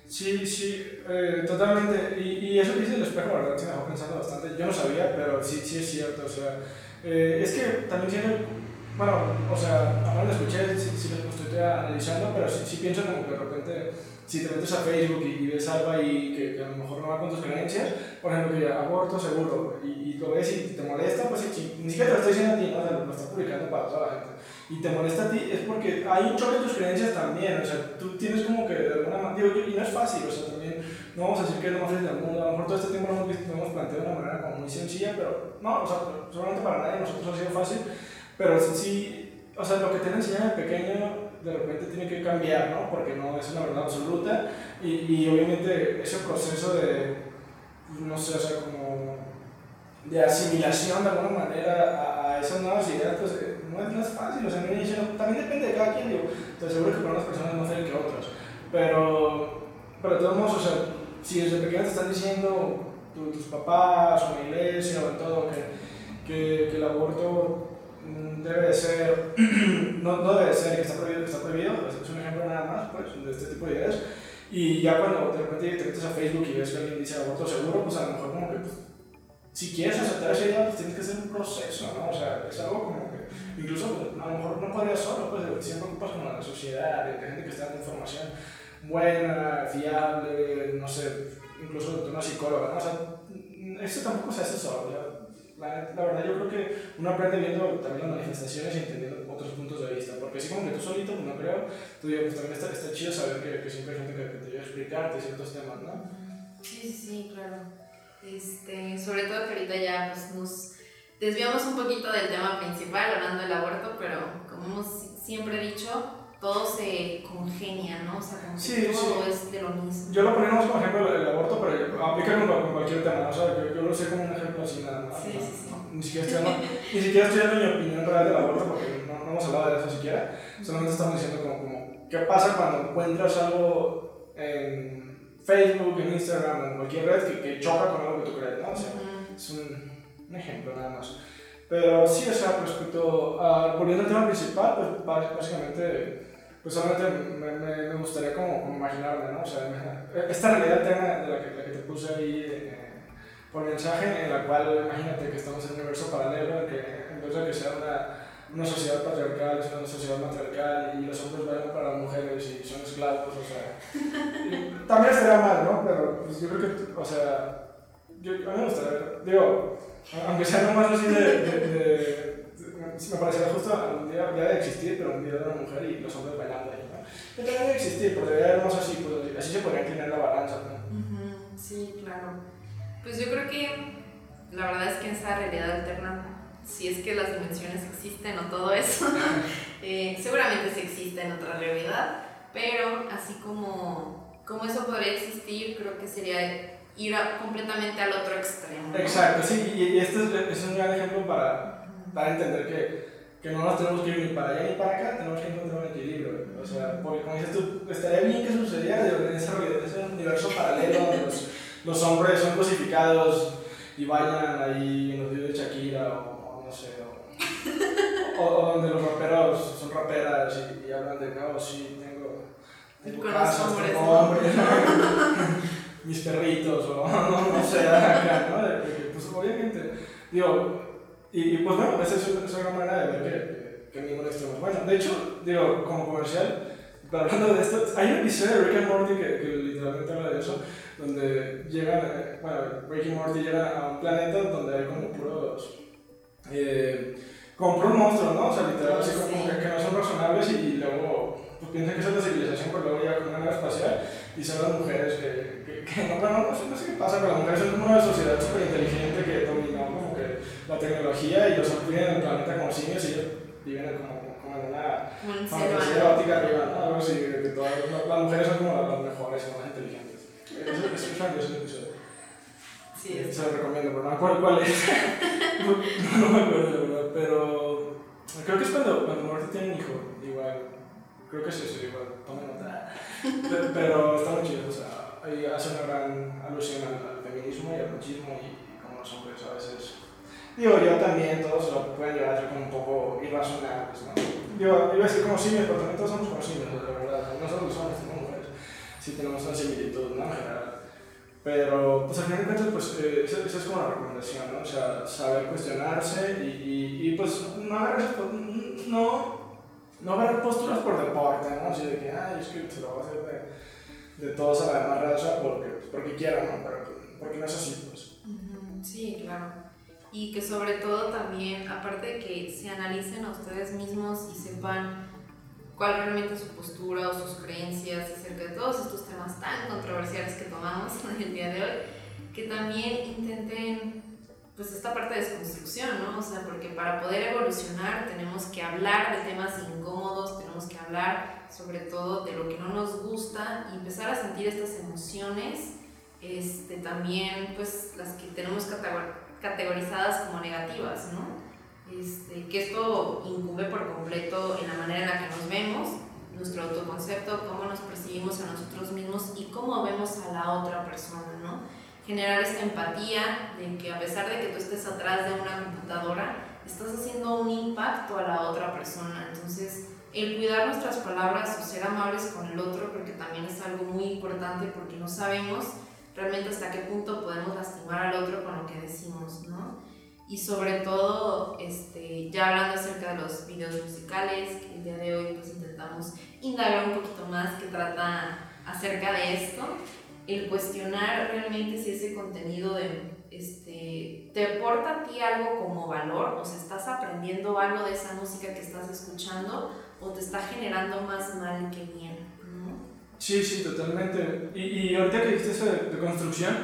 Sí, sí, eh, totalmente. Y, y, eso que dice el espejo, la verdad, sí me dejó pensando bastante. Yo no sabía, pero sí, sí es cierto. O sea, eh, es que también tiene bueno, o sea, ahora lo escuché, sí, sí lo estoy analizando, pero sí, sí, pienso como que de repente, si te metes a Facebook y, ves algo ahí que, que, a lo mejor no va con tus creencias, por ejemplo, que aborto seguro, y, y, lo ves y te molesta, pues sí, ni siquiera te lo estoy diciendo a ti, ¿no? lo estás publicando para toda la gente. Y te molesta a ti es porque hay un choque de tus creencias también, o sea, tú tienes como que de alguna manera, digo, y no es fácil, o sea, también no vamos a decir que es lo más fácil del mundo, a lo mejor todo este tiempo lo hemos, lo hemos planteado de una manera como muy sencilla, pero no, o sea, seguramente para nadie nosotros ha sido fácil pero sí, o sea, lo que te enseñan de pequeño de repente tiene que cambiar, ¿no? Porque no es una verdad absoluta. Y, y obviamente ese proceso de, no sé, o sea, como de asimilación de alguna manera a, a esas nuevas ideas, pues eh, no es, no es fácil, o sea, no inicio, también depende de cada quien, digo, te seguro que para unas personas no sé que otras, pero, pero de todos modos, o sea, si desde pequeño te están diciendo tus papás o la iglesia o todo que, que, el aborto debe de ser, no, no debe de ser que está prohibido, que está prohibido, es un ejemplo nada más pues, de este tipo de ideas. Y ya cuando de repente te metes a Facebook y ves que alguien dice aborto seguro, pues a lo mejor como que pues, si quieres aceptar esa idea, pues tienes que hacer un proceso, ¿no? O sea, es algo como que incluso pues, a lo mejor no podrías solo, pues siempre ocupas como la sociedad, de gente que está dando información buena, fiable, no sé, incluso de una psicóloga, ¿no? O sea, eso tampoco se hace solo, la, la, verdad yo creo que uno aprende viendo también las manifestaciones y entendiendo otros puntos de vista, porque así como que tú solito, no creo, tú digo, pues también está, está chido saber que, que siempre hay gente que, que te ayuda a explicarte ciertos temas, ¿no? Sí, sí, sí, claro. Este, sobre todo que ahorita ya pues, nos desviamos un poquito del tema principal, hablando del aborto, pero como hemos siempre dicho, todo se congenia, ¿no? O sea, como que todo es de lo mismo. Yo lo ponemos como ejemplo el, aborto, pero aplica con, cualquier tema, ¿no? O sea, yo, yo, lo sé como un ejemplo así nada más. Sí, sí, sí. Ni, siquiera estoy dando, ni siquiera estoy dando mi opinión real del aborto porque no, no hemos hablado de eso siquiera. Solamente estamos diciendo como, como ¿qué pasa cuando encuentras algo en Facebook, en Instagram, en cualquier red que, que choca con algo que tú crees, ¿no? O sea, es un, un ejemplo nada más. Pero sí, o sea, respecto a, volviendo al tema principal, pues básicamente, pues solamente me, me, me gustaría como, como, imaginarme, ¿no? O sea, esta realidad de la que, la que te puse ahí eh, por mensaje, en la cual imagínate que estamos en un universo paralelo, que en vez de que sea una, una sociedad patriarcal, es una sociedad matriarcal y los hombres bailan para las mujeres y son esclavos, o sea, también estaría mal, ¿no? Pero pues yo creo que, o sea, yo, a mí me gustaría, digo, aunque sea nomás así de, me parecería justo un día, de existir, pero un día de una mujer y los hombres bailando ahí, ¿no? Pero debe existir, porque debería haber más así, pues así se podría inclinar la balanza, ¿no? Sí, claro. Pues yo creo que la verdad es que en esa realidad alterna, si es que las dimensiones existen o todo eso, eh, seguramente sí existe en otra realidad, pero así como, como eso podría existir, creo que sería ir completamente al otro extremo. Exacto, sí, y, este es, es, un gran ejemplo para, para entender que, que, no nos tenemos que ir ni para allá ni para acá, tenemos que encontrar un equilibrio. O sea, porque como dices tú, estaría bien que sucediera en ese, ese universo paralelo donde los, los, hombres son cosificados y bailan ahí en los videos de Shakira o, no sé, o, o, donde los raperos son raperas y, y hablan de, oh, sí, tengo, tengo casa, tengo hombres. mis perritos o no, no sé, acá, ¿no? pues obviamente, digo, y, pues bueno, esa es, una manera de ver que, que, ningún extremo es bueno. De hecho, digo, como comercial, hablando de esto, hay un episodio de Rick and Morty que, que literalmente habla de eso, donde llegan, bueno, Rick y Morty llegan a un planeta donde hay como puros, eh, como puros monstruos, ¿no? O sea, literal, así como que, que no son razonables y, y luego pues piensan que es la civilización, pero luego llega con una nave espacial y son las mujeres que, que, que no, no, sé, no sé qué pasa, pero las mujeres son como una sociedad súper inteligente que que la tecnología y los hombres en el planeta como simios y ellos viven como, como en una fantasía erótica arriba, ¿no? Algo así, que todas, las mujeres son como las mejores y más inteligentes. Eso, eso es un episodio. Sí, Se lo recomiendo, pero no me acuerdo cuál es. no, no, me acuerdo, de verdad, pero creo que es cuando, cuando Muerte tiene un hijo, igual. Creo que es eso, igual, tomen nota. Pero está muy chido, o sea, hace una gran alusión al, feminismo y al machismo y, como los hombres a veces. Digo, yo también, todos lo pueden llevar ser como un poco irrazonables, ¿no? Digo, iba a decir como simios, pero también todos somos como simios, la verdad. No solo los hombres, sino mujeres. Sí tenemos una similitud, ¿no? En general. Pero, pues al final de cuentas, pues eh, esa, esa, es como la recomendación, ¿no? O sea, saber cuestionarse y, y, y pues no agarrar, no no ver posturas por deporte, ¿no? Así de que, ay, es que se lo va a hacer de, de todos a la demás raza porque, porque quiero, ¿no? Pero, porque no es así, pues. Sí, claro. Y que sobre todo también, aparte de que se analicen a ustedes mismos y sepan cuál realmente es su postura o sus creencias acerca de todos estos temas tan controversiales que tomamos el día de hoy, que también intenten pues esta parte de desconstrucción, ¿no? O sea, porque para poder evolucionar tenemos que hablar de temas incómodos, tenemos que hablar sobre todo de lo que no nos gusta y empezar a sentir estas emociones, este, también pues las que tenemos categorizadas como negativas, ¿no? Este, que esto incumbe por completo en la manera en la que nos vemos, nuestro autoconcepto, cómo nos percibimos a nosotros mismos y cómo vemos a la otra persona, ¿no? generar esta empatía de que a pesar de que tú estés atrás de una computadora, estás haciendo un impacto a la otra persona. Entonces, el cuidar nuestras palabras o ser amables con el otro creo que también es algo muy importante porque no sabemos realmente hasta qué punto podemos lastimar al otro con lo que decimos, ¿no? Y sobre todo, este, ya hablando acerca de los videos musicales, que el día de hoy pues intentamos indagar un poquito más que trata acerca de esto, el cuestionar realmente si ese contenido este, te aporta a ti algo como valor, o sea, estás aprendiendo algo de esa música que estás escuchando o te está generando más mal que bien. Sí, sí, totalmente. Y, y ahorita que dijiste eso de, de construcción,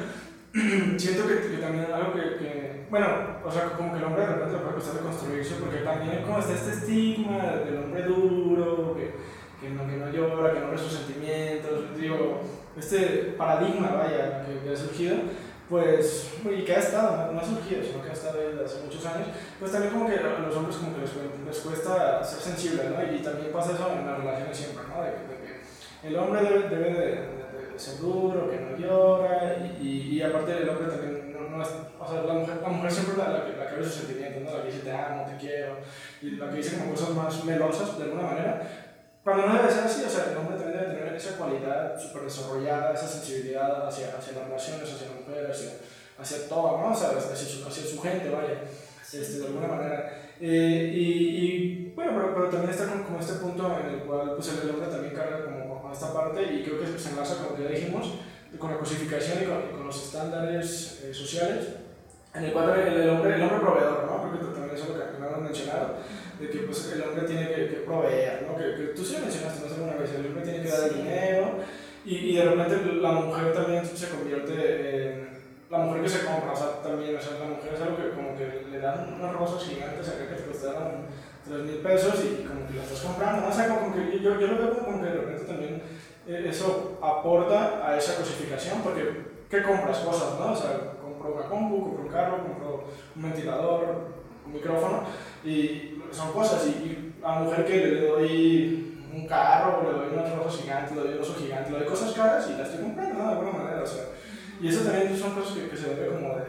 siento que, que, también algo que, que, bueno, o sea, como que el hombre de repente le puede costar de construirse, porque también como está este estigma del hombre duro, que, que, no, que no llora, que no ve sus sentimientos, digo, este paradigma, vaya, que, ha surgido, pues, y que ha estado, no ha surgido, sino que ha estado desde hace muchos años, pues también como que a los hombres como que les, les cuesta ser sensibles, ¿no? Y, también pasa eso en las relaciones siempre, ¿no? De, de el hombre debe, debe de, de, ser duro, que no llora, y, y, aparte el hombre también no, no, es, o sea, la mujer, la mujer siempre la, la, que, la que ve sus sentimientos, ¿no? La que dice te amo, te quiero, y la que dice como cosas más melosas de alguna manera, cuando no debe ser así, o sea, el hombre también debe tener esa cualidad súper desarrollada, esa sensibilidad hacia, hacia las relaciones, hacia la mujer, hacia, hacia todo, ¿no? O sea, hacia su, hacia su gente, vaya, este, de alguna manera. Eh, y, y, bueno, pero, pero, también está como, como, este punto en el cual pues, el hombre también carga como esta parte y creo que se enlaza, como ya dijimos, con la cosificación y con, y con los estándares eh, sociales, en el cual el, el, hombre, el hombre proveedor, ¿no? Creo que también eso es lo que no hemos mencionado de que pues, el hombre tiene que, que proveer, ¿no? Que, que, tú sí lo mencionaste sé alguna vez, el hombre tiene que dar el dinero y, y de repente la mujer también se convierte en la mujer que se compra, o sea, también, o sea, la mujer es algo que como que le dan unas rosas gigantes acá que te costaron 3 mil pesos y como que la estás comprando. O sea, como que yo, yo lo veo como que de repente también eh, eso aporta a esa cosificación, porque ¿qué compras? Cosas, ¿no? O sea, compro una compu, compro un carro, compro un ventilador, un micrófono, y son cosas. Y, y a la mujer que le doy un carro, le doy unos rosas gigantes, le doy un oso gigante, le doy cosas caras y las estoy comprando, ¿no? De alguna manera, o sea. Y eso también son cosas que, que se debe como de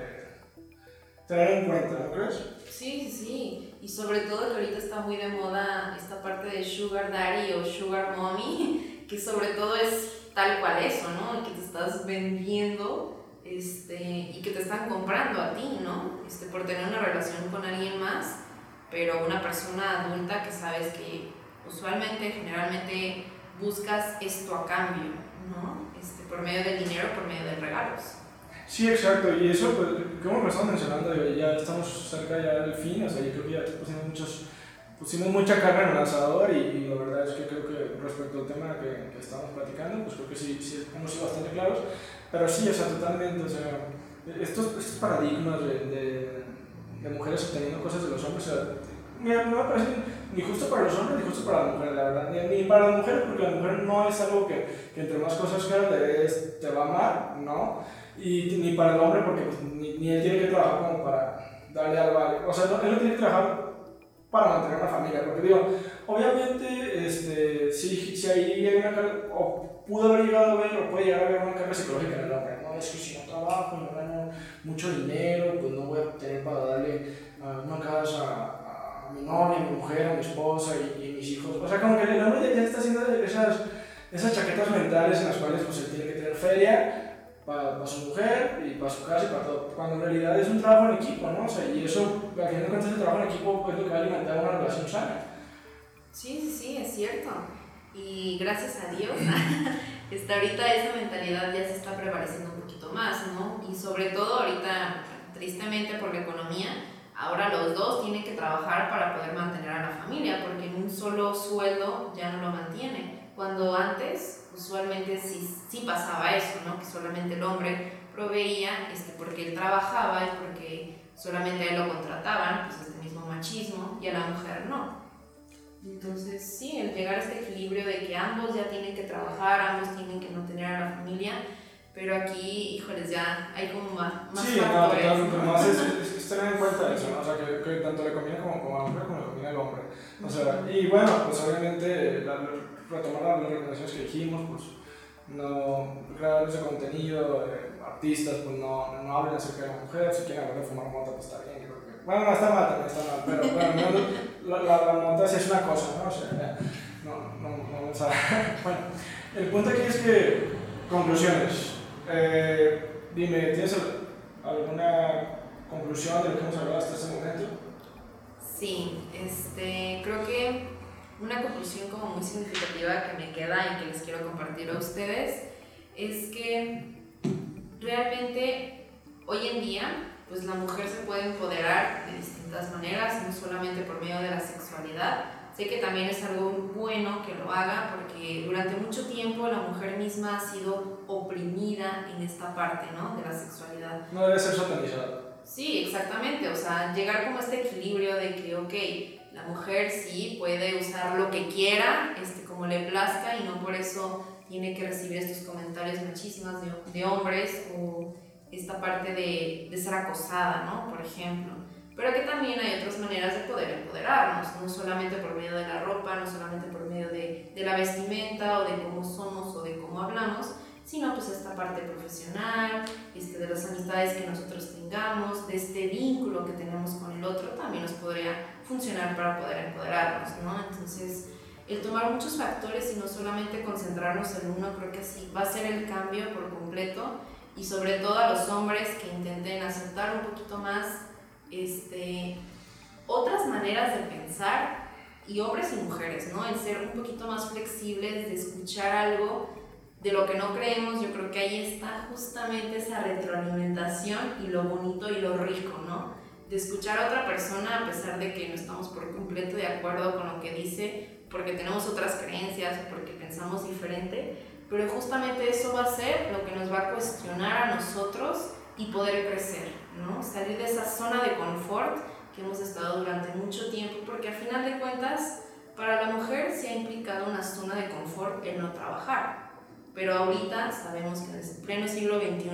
tener en cuenta, ¿no crees? Sí, sí, sí. Y sobre todo que ahorita está muy de moda esta parte de Sugar Daddy o Sugar Mommy, que sobre todo es tal cual eso, ¿no? Que te estás vendiendo este, y que te están comprando a ti, ¿no? Este, por tener una relación con alguien más, pero una persona adulta que sabes que usualmente, generalmente buscas esto a cambio, ¿no? Este, por medio del dinero, por medio de regalos. Sí, exacto, y eso, pues, como lo estamos mencionando, ya estamos cerca ya del fin, o sea, yo creo que ya pusimos, muchos, pusimos mucha carne en el asador y, y, la verdad es que creo que respecto al tema que, que estamos platicando, pues creo que sí, sí hemos sido bastante claros. Pero sí, o sea, totalmente, o sea, estos, estos paradigmas de, de, de, mujeres obteniendo cosas de los hombres, o sea, mira, no me parece ni justo para los hombres ni justo para las mujeres, la verdad, ni, ni para las mujeres, porque la mujer no es algo que, que entre más cosas que te, te va a amar, ¿no? Y ni para el hombre, porque pues, ni, ni, él tiene que trabajar como para darle algo a O sea, no, él no tiene que trabajar para mantener una familia, porque digo, obviamente, este, si, si ahí hay una o pudo haber llegado a ver o puede llegar a haber una carga psicológica en el hombre, no, es que si no trabajo no gano mucho dinero, pues no voy a tener para darle una casa a, mi novia, a mi mujer, a mi esposa y, y mis hijos, o sea, como que el hombre ya está haciendo esas, esas chaquetas mentales en las cuales pues él tiene que tener feria, para, para, su mujer y para su casa y para todo. Cuando en realidad es un trabajo en equipo, ¿no? O sea, y eso, al final de cuentas, el trabajo en equipo es lo que va a alimentar una relación sana. Sí, sí, sí, es cierto. Y gracias a Dios, está ahorita esa mentalidad ya se está prevaleciendo un poquito más, ¿no? Y sobre todo ahorita, tristemente por la economía, ahora los dos tienen que trabajar para poder mantener a la familia, porque en un solo sueldo ya no lo mantiene. Cuando antes, usualmente sí, sí pasaba eso, ¿no? Que solamente el hombre proveía este, porque él trabajaba y porque solamente a él lo contrataban, pues este mismo machismo, y a la mujer no. Entonces, sí, el llegar a este equilibrio de que ambos ya tienen que trabajar, ambos tienen que mantener a la familia, pero aquí, híjoles, ya hay como más, más Sí, no, totalmente, más es, es, es, tener en cuenta eso, ¿no? O sea, que, que tanto le conviene como, como a la mujer como le conviene al hombre. O sea, y bueno, pues obviamente, la, retomar las recomendaciones que dijimos, pues no, creadores de contenido, eh, artistas, pues no, no hablen acerca de la mujer, si quieren hablar de fumar mota, pues está bien, creo que, bueno, no está mal, también está mal, pero bueno, la, la, la mota sí es una cosa, ¿no? O sea, no, no, no vamos a... bueno, el punto aquí es que, conclusiones, eh, dime, ¿tienes alguna conclusión de lo que hemos hablado hasta este momento? Sí, este, creo que una conclusión como muy significativa que me queda y que les quiero compartir a ustedes es que realmente hoy en día pues la mujer se puede empoderar de distintas maneras, no solamente por medio de la sexualidad. Sé que también es algo bueno que lo haga porque durante mucho tiempo la mujer misma ha sido oprimida en esta parte, ¿no? De la sexualidad. No debe ser satanizada. Sí, exactamente. O sea, llegar como a este equilibrio de que, ok, mujer sí puede usar lo que quiera, este, como le plazca y no por eso tiene que recibir estos comentarios muchísimas de, de hombres o esta parte de, de, ser acosada, ¿no? Por ejemplo. Pero que también hay otras maneras de poder empoderarnos, no solamente por medio de la ropa, no solamente por medio de, de la vestimenta o de cómo somos o de cómo hablamos, sino pues esta parte profesional, este, de las amistades que nosotros tengamos, de este vínculo que tenemos con el otro, también nos podría funcionar para poder empoderarnos, ¿no? Entonces, el tomar muchos factores y no solamente concentrarnos en uno, creo que sí va a ser el cambio por completo y sobre todo a los hombres que intenten aceptar un poquito más este, otras maneras de pensar y hombres y mujeres, ¿no? El ser un poquito más flexibles, de escuchar algo de lo que no creemos, yo creo que ahí está justamente esa retroalimentación y lo bonito y lo rico, ¿no? De escuchar a otra persona a pesar de que no estamos por completo de acuerdo con lo que dice, porque tenemos otras creencias porque pensamos diferente, pero justamente eso va a ser lo que nos va a cuestionar a nosotros y poder crecer, ¿no? Salir de esa zona de confort que hemos estado durante mucho tiempo, porque al final de cuentas, para la mujer se ha implicado una zona de confort el no trabajar. Pero ahorita sabemos que en el pleno siglo XXI,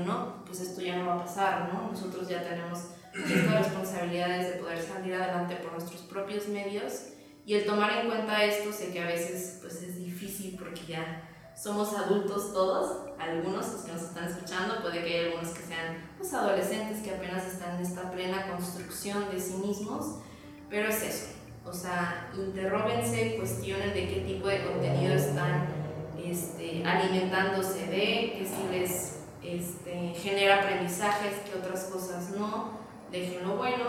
pues esto ya no va a pasar, ¿no? Nosotros ya tenemos estas responsabilidades de poder salir adelante por nuestros propios medios. Y el tomar en cuenta esto, sé que a veces pues es difícil porque ya somos adultos todos, algunos los que nos están escuchando, puede que haya algunos que sean pues, adolescentes que apenas están en esta plena construcción de sí mismos, pero es eso, o sea, interróbense, cuestionen de qué tipo de contenido están este, alimentándose de, que si les este, genera aprendizajes, que otras cosas no, dejen lo bueno,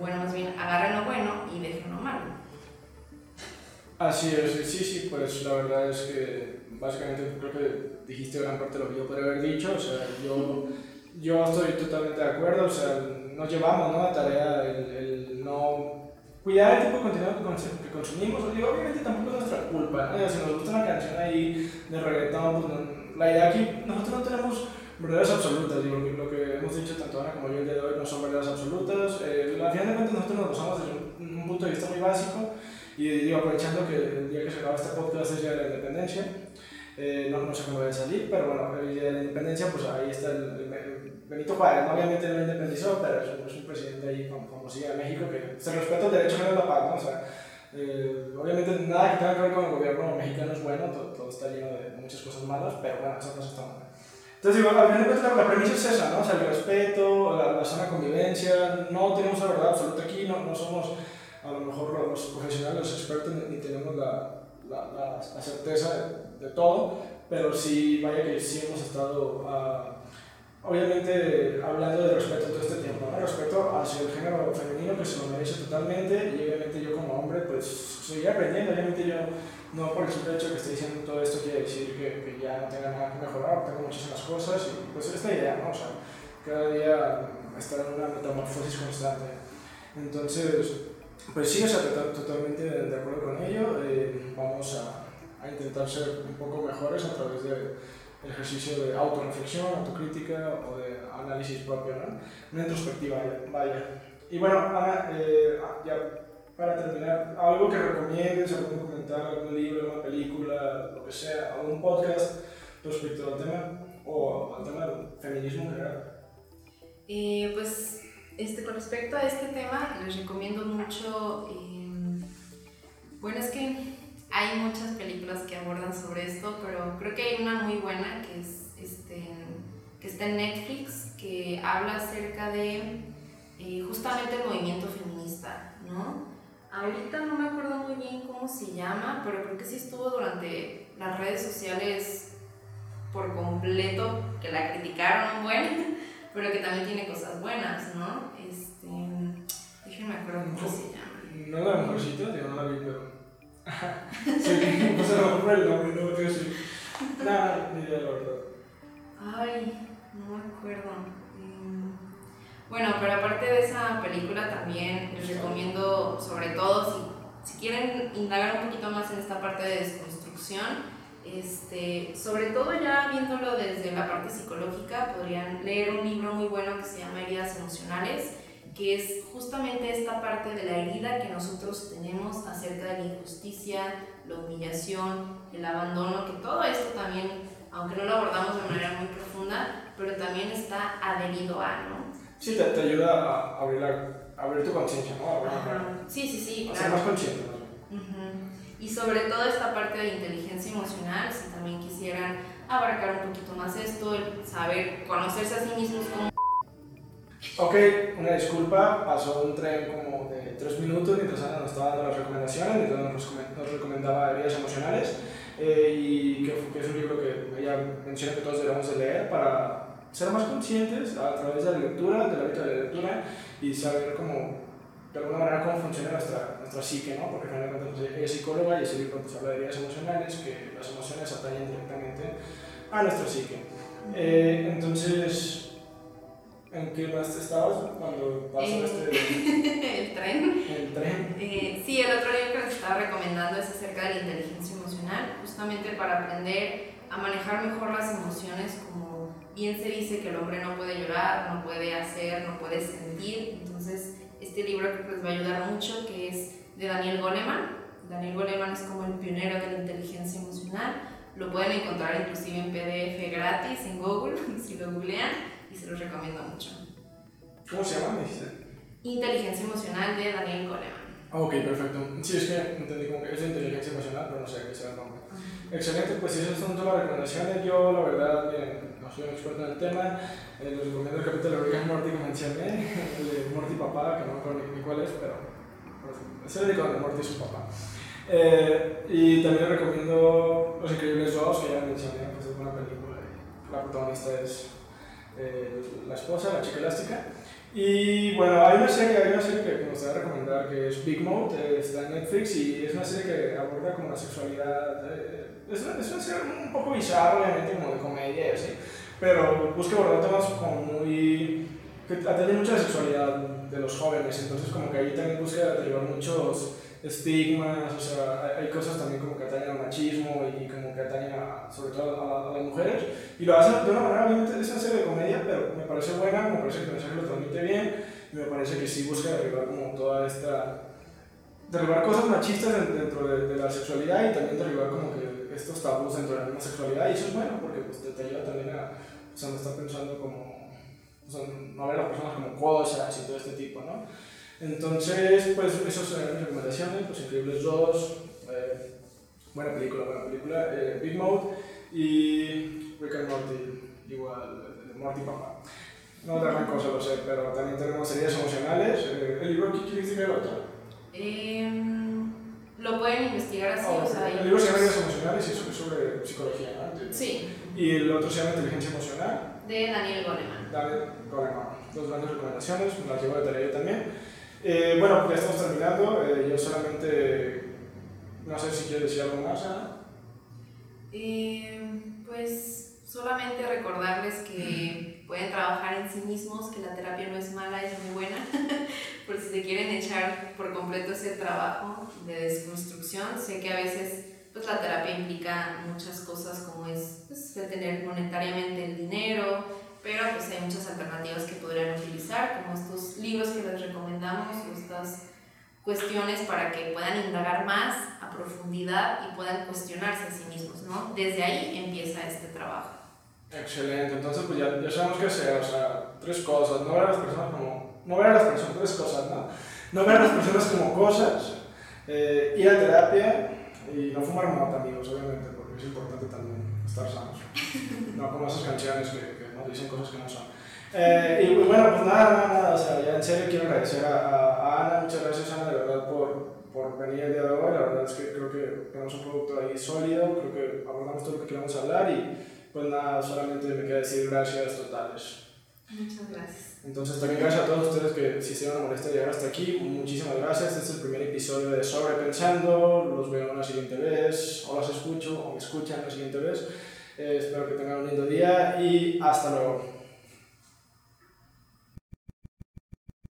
bueno, más bien agarren lo bueno y dejen lo malo. Así es, sí, sí, pues la verdad es que básicamente creo que dijiste gran parte de lo que yo podría haber dicho, o sea, yo, yo estoy totalmente de acuerdo, o sea, nos llevamos ¿no? a tarea el, el no cuidar el tipo de contenido que, consumimos, digo, obviamente tampoco es nuestra culpa, ¿no? si nos gusta una canción ahí de reggaetón, pues la idea aquí, nosotros no tenemos verdades absolutas, digo, lo que hemos dicho tanto Ana como yo el día de hoy no son verdades absolutas, eh, al final de cuentas nosotros nos basamos desde un, un punto de vista muy básico, y digo, aprovechando que el día que se acaba este podcast es el de la Independencia, eh, no, no, sé cómo va a salir, pero bueno, el Día de la Independencia, pues ahí está el, Benito Juárez, obviamente no independizó, pero es un, es un presidente ahí sigue en México que se respeta el derecho a la paz, ¿no? O sea, eh, obviamente nada que tenga que ver con el gobierno mexicano es bueno, todo, todo está lleno de, muchas cosas malas, pero bueno, esas cosas están mal. Entonces, digo, al final la, la premisa es esa, ¿no? O sea, el respeto, la, la sana convivencia, no tenemos la verdad absoluta aquí, no, no somos a lo mejor los profesionales, los expertos, ni, tenemos la, la, la, certeza de, todo, pero sí, vaya que sí hemos estado, uh, obviamente, hablando de respeto todo este tiempo, ¿no? respeto hacia el género femenino que se lo merece totalmente, y obviamente yo como hombre, pues seguir aprendiendo, obviamente yo no por el simple hecho que esté diciendo todo esto quiere decir que, que, ya no tenga nada que mejorar, tengo muchísimas cosas, y pues esta idea, ¿no? O sea, cada día estar en una metamorfosis constante. Entonces, pues sí, o sea, totalmente de acuerdo con ello. Eh, vamos a, a, intentar ser un poco mejores a través del ejercicio de autorreflexión, autocrítica o de análisis propio, ¿no? Una introspectiva, vaya. Y bueno, Ana, eh, ya para terminar, algo que recomiendes, algún documental, algún libro, una película, lo que sea, algún podcast respecto al tema o al tema del feminismo en general. Eh, pues este, con respecto a este tema, les recomiendo mucho, em, bueno, es que hay muchas películas que abordan sobre esto, pero creo que hay una muy buena que, es, este, que está en Netflix, que habla acerca de eh, justamente el movimiento feminista, ¿no? Ahorita no me acuerdo muy bien cómo se llama, pero creo que sí estuvo durante las redes sociales por completo, que la criticaron un buen pero que también tiene cosas buenas, ¿no? Este, déjenme acuerdo cómo se llama. No la mejorcita, yo no la vi. verdad. Ay, No me acuerdo. Em, bueno, pero aparte de esa película también les recomiendo, sobre todo si, si quieren indagar un poquito más en esta parte de desconstrucción, este, sobre todo ya viéndolo desde la parte psicológica, podrían leer un libro muy bueno que se llama Heridas Emocionales, que es justamente esta parte de la herida que nosotros tenemos acerca de la injusticia, la humillación, el abandono, que todo esto también, aunque no lo abordamos de manera muy profunda, pero también está adherido a, ¿no? Sí, te, te ayuda a abrir, abrir tu conciencia, ¿no? Sí, sí, sí. A ser más consciente, ¿no? Y sobre todo esta parte de inteligencia emocional, si también quisieran abarcar un poquito más esto, el saber conocerse a sí mismos como... Ok, una disculpa, pasó un tren como de tres minutos mientras Ana nos estaba dando las recomendaciones, mientras nos, recomendaba heridas emocionales, eh, y que, que, es un libro que ella menciona que todos debemos de leer para ser más conscientes a través de la lectura, del hábito de la lectura, y saber cómo de alguna manera cómo funciona nuestra, nuestra psique, ¿no? Porque al final pues, ella es psicóloga y ese libro pues, habla de heridas emocionales, que las emociones atañen directamente a nuestra psique. Eh, entonces, ¿en qué más estabas cuando pasó este... el tren. El tren. Eh, sí, el otro libro que les estaba recomendando es acerca de la inteligencia emocional, justamente para aprender a manejar mejor las emociones, como bien se dice que el hombre no puede llorar, no puede hacer, no puede sentir, entonces este libro que les va a ayudar mucho, que es de Daniel Goleman. Daniel Goleman es como el pionero de la inteligencia emocional. Lo pueden encontrar inclusive en PDF gratis en Google, si lo googlean, y se los recomiendo mucho. ¿Cómo se llama? Inteligencia emocional de Daniel Goleman. Ok, perfecto. Sí, es que entendí como que es inteligencia emocional, pero no sé qué sea el nombre. Excelente, pues esas son todas las recomendaciones, yo la verdad no soy un experto en el tema, eh, les recomiendo el capítulo de Rick Morty que mencioné, el de Morty papá, que no me acuerdo ni, cuál es, pero pues, es el de Morty y su papá. Eh, y también les recomiendo Los Increíbles 2, que ya mencioné, que es una película y la protagonista es eh, la esposa, la chica elástica. Y bueno, hay una serie, hay una serie que, me gustaría recomendar que es Big Mouth, eh, está en Netflix y es una serie que aborda como la sexualidad. Eh, es, una, es, una, serie un poco bizarra, obviamente, como de comedia y así, pero busca abordar temas como muy. que atienden mucho la sexualidad de los jóvenes, entonces, como que ahí también busca derribar muchos estigmas, o sea, hay cosas también como que atañen al machismo y como que atañen sobre todo a, las mujeres, y lo hace de una manera una serie de comedia, pero me parece buena, me parece que el mensaje lo transmite bien, y me parece que sí busca derribar como toda esta, derribar cosas machistas dentro de, la sexualidad y también derribar como que estos tabús dentro de la sexualidad, y eso es bueno, porque pues, te, ayuda también a, o sea, no estar pensando como, o sea, no ver a las personas como cosas y todo este tipo, ¿no? Entonces, pues esas son mis recomendaciones, Los Increíbles 2, eh, buena película, buena película, eh, Big Mode y Rick and Morty, igual, de Morty Papá. No gran cosa, lo sé, pero también tenemos heridas emocionales. Eh, ¿El libro qué quieres decir el otro? Eh, lo pueden investigar así, oh, o sea... El libro se llama Heridas emocionales y es sobre psicología, ¿no? Sí. ¿Y el otro se llama Inteligencia emocional? De Daniel Goleman. Daniel Goleman. Dos grandes recomendaciones, las llevo de tarea yo también. Eh, bueno, ya estamos terminando. Eh, yo solamente. No sé si quieres decir algo más, Ana. Eh, pues solamente recordarles que pueden trabajar en sí mismos, que la terapia no es mala, es muy buena. por si se quieren echar por completo ese trabajo de desconstrucción, sé que a veces pues la terapia implica muchas cosas como es pues, monetariamente el dinero, pero pues hay muchas alternativas que podrían utilizar, como estos libros que les recomendamos, estas cuestiones para que puedan indagar más a profundidad y puedan cuestionarse a sí mismos, ¿no? Desde ahí empieza este trabajo. Excelente, entonces pues ya, ya sabemos qué hacer, o sea, tres cosas, no ver a las personas como, no ver a las personas, tres cosas, ¿no? No ver a las personas como cosas, eh, ir a terapia y no fumar mota, amigos, obviamente, porque es importante también estar sanos, no como esas canciones que dicen cosas que no son. Eh, y bueno, pues nada, nada, nada, o sea, ya en serio quiero agradecer a, Ana, muchas gracias Ana, de verdad, por, por venir el día de hoy, la verdad es que creo que tenemos un producto ahí sólido, creo que abordamos todo lo que queríamos hablar y pues nada, solamente me queda decir gracias totales. Muchas gracias. Entonces también gracias a todos ustedes que si se van a molestar llegar hasta aquí, muchísimas gracias, este es el primer episodio de Sobrepensando, los veo una siguiente vez, o los escucho, o me escuchan la siguiente vez. Eh, espero que tengan un lindo día y hasta luego.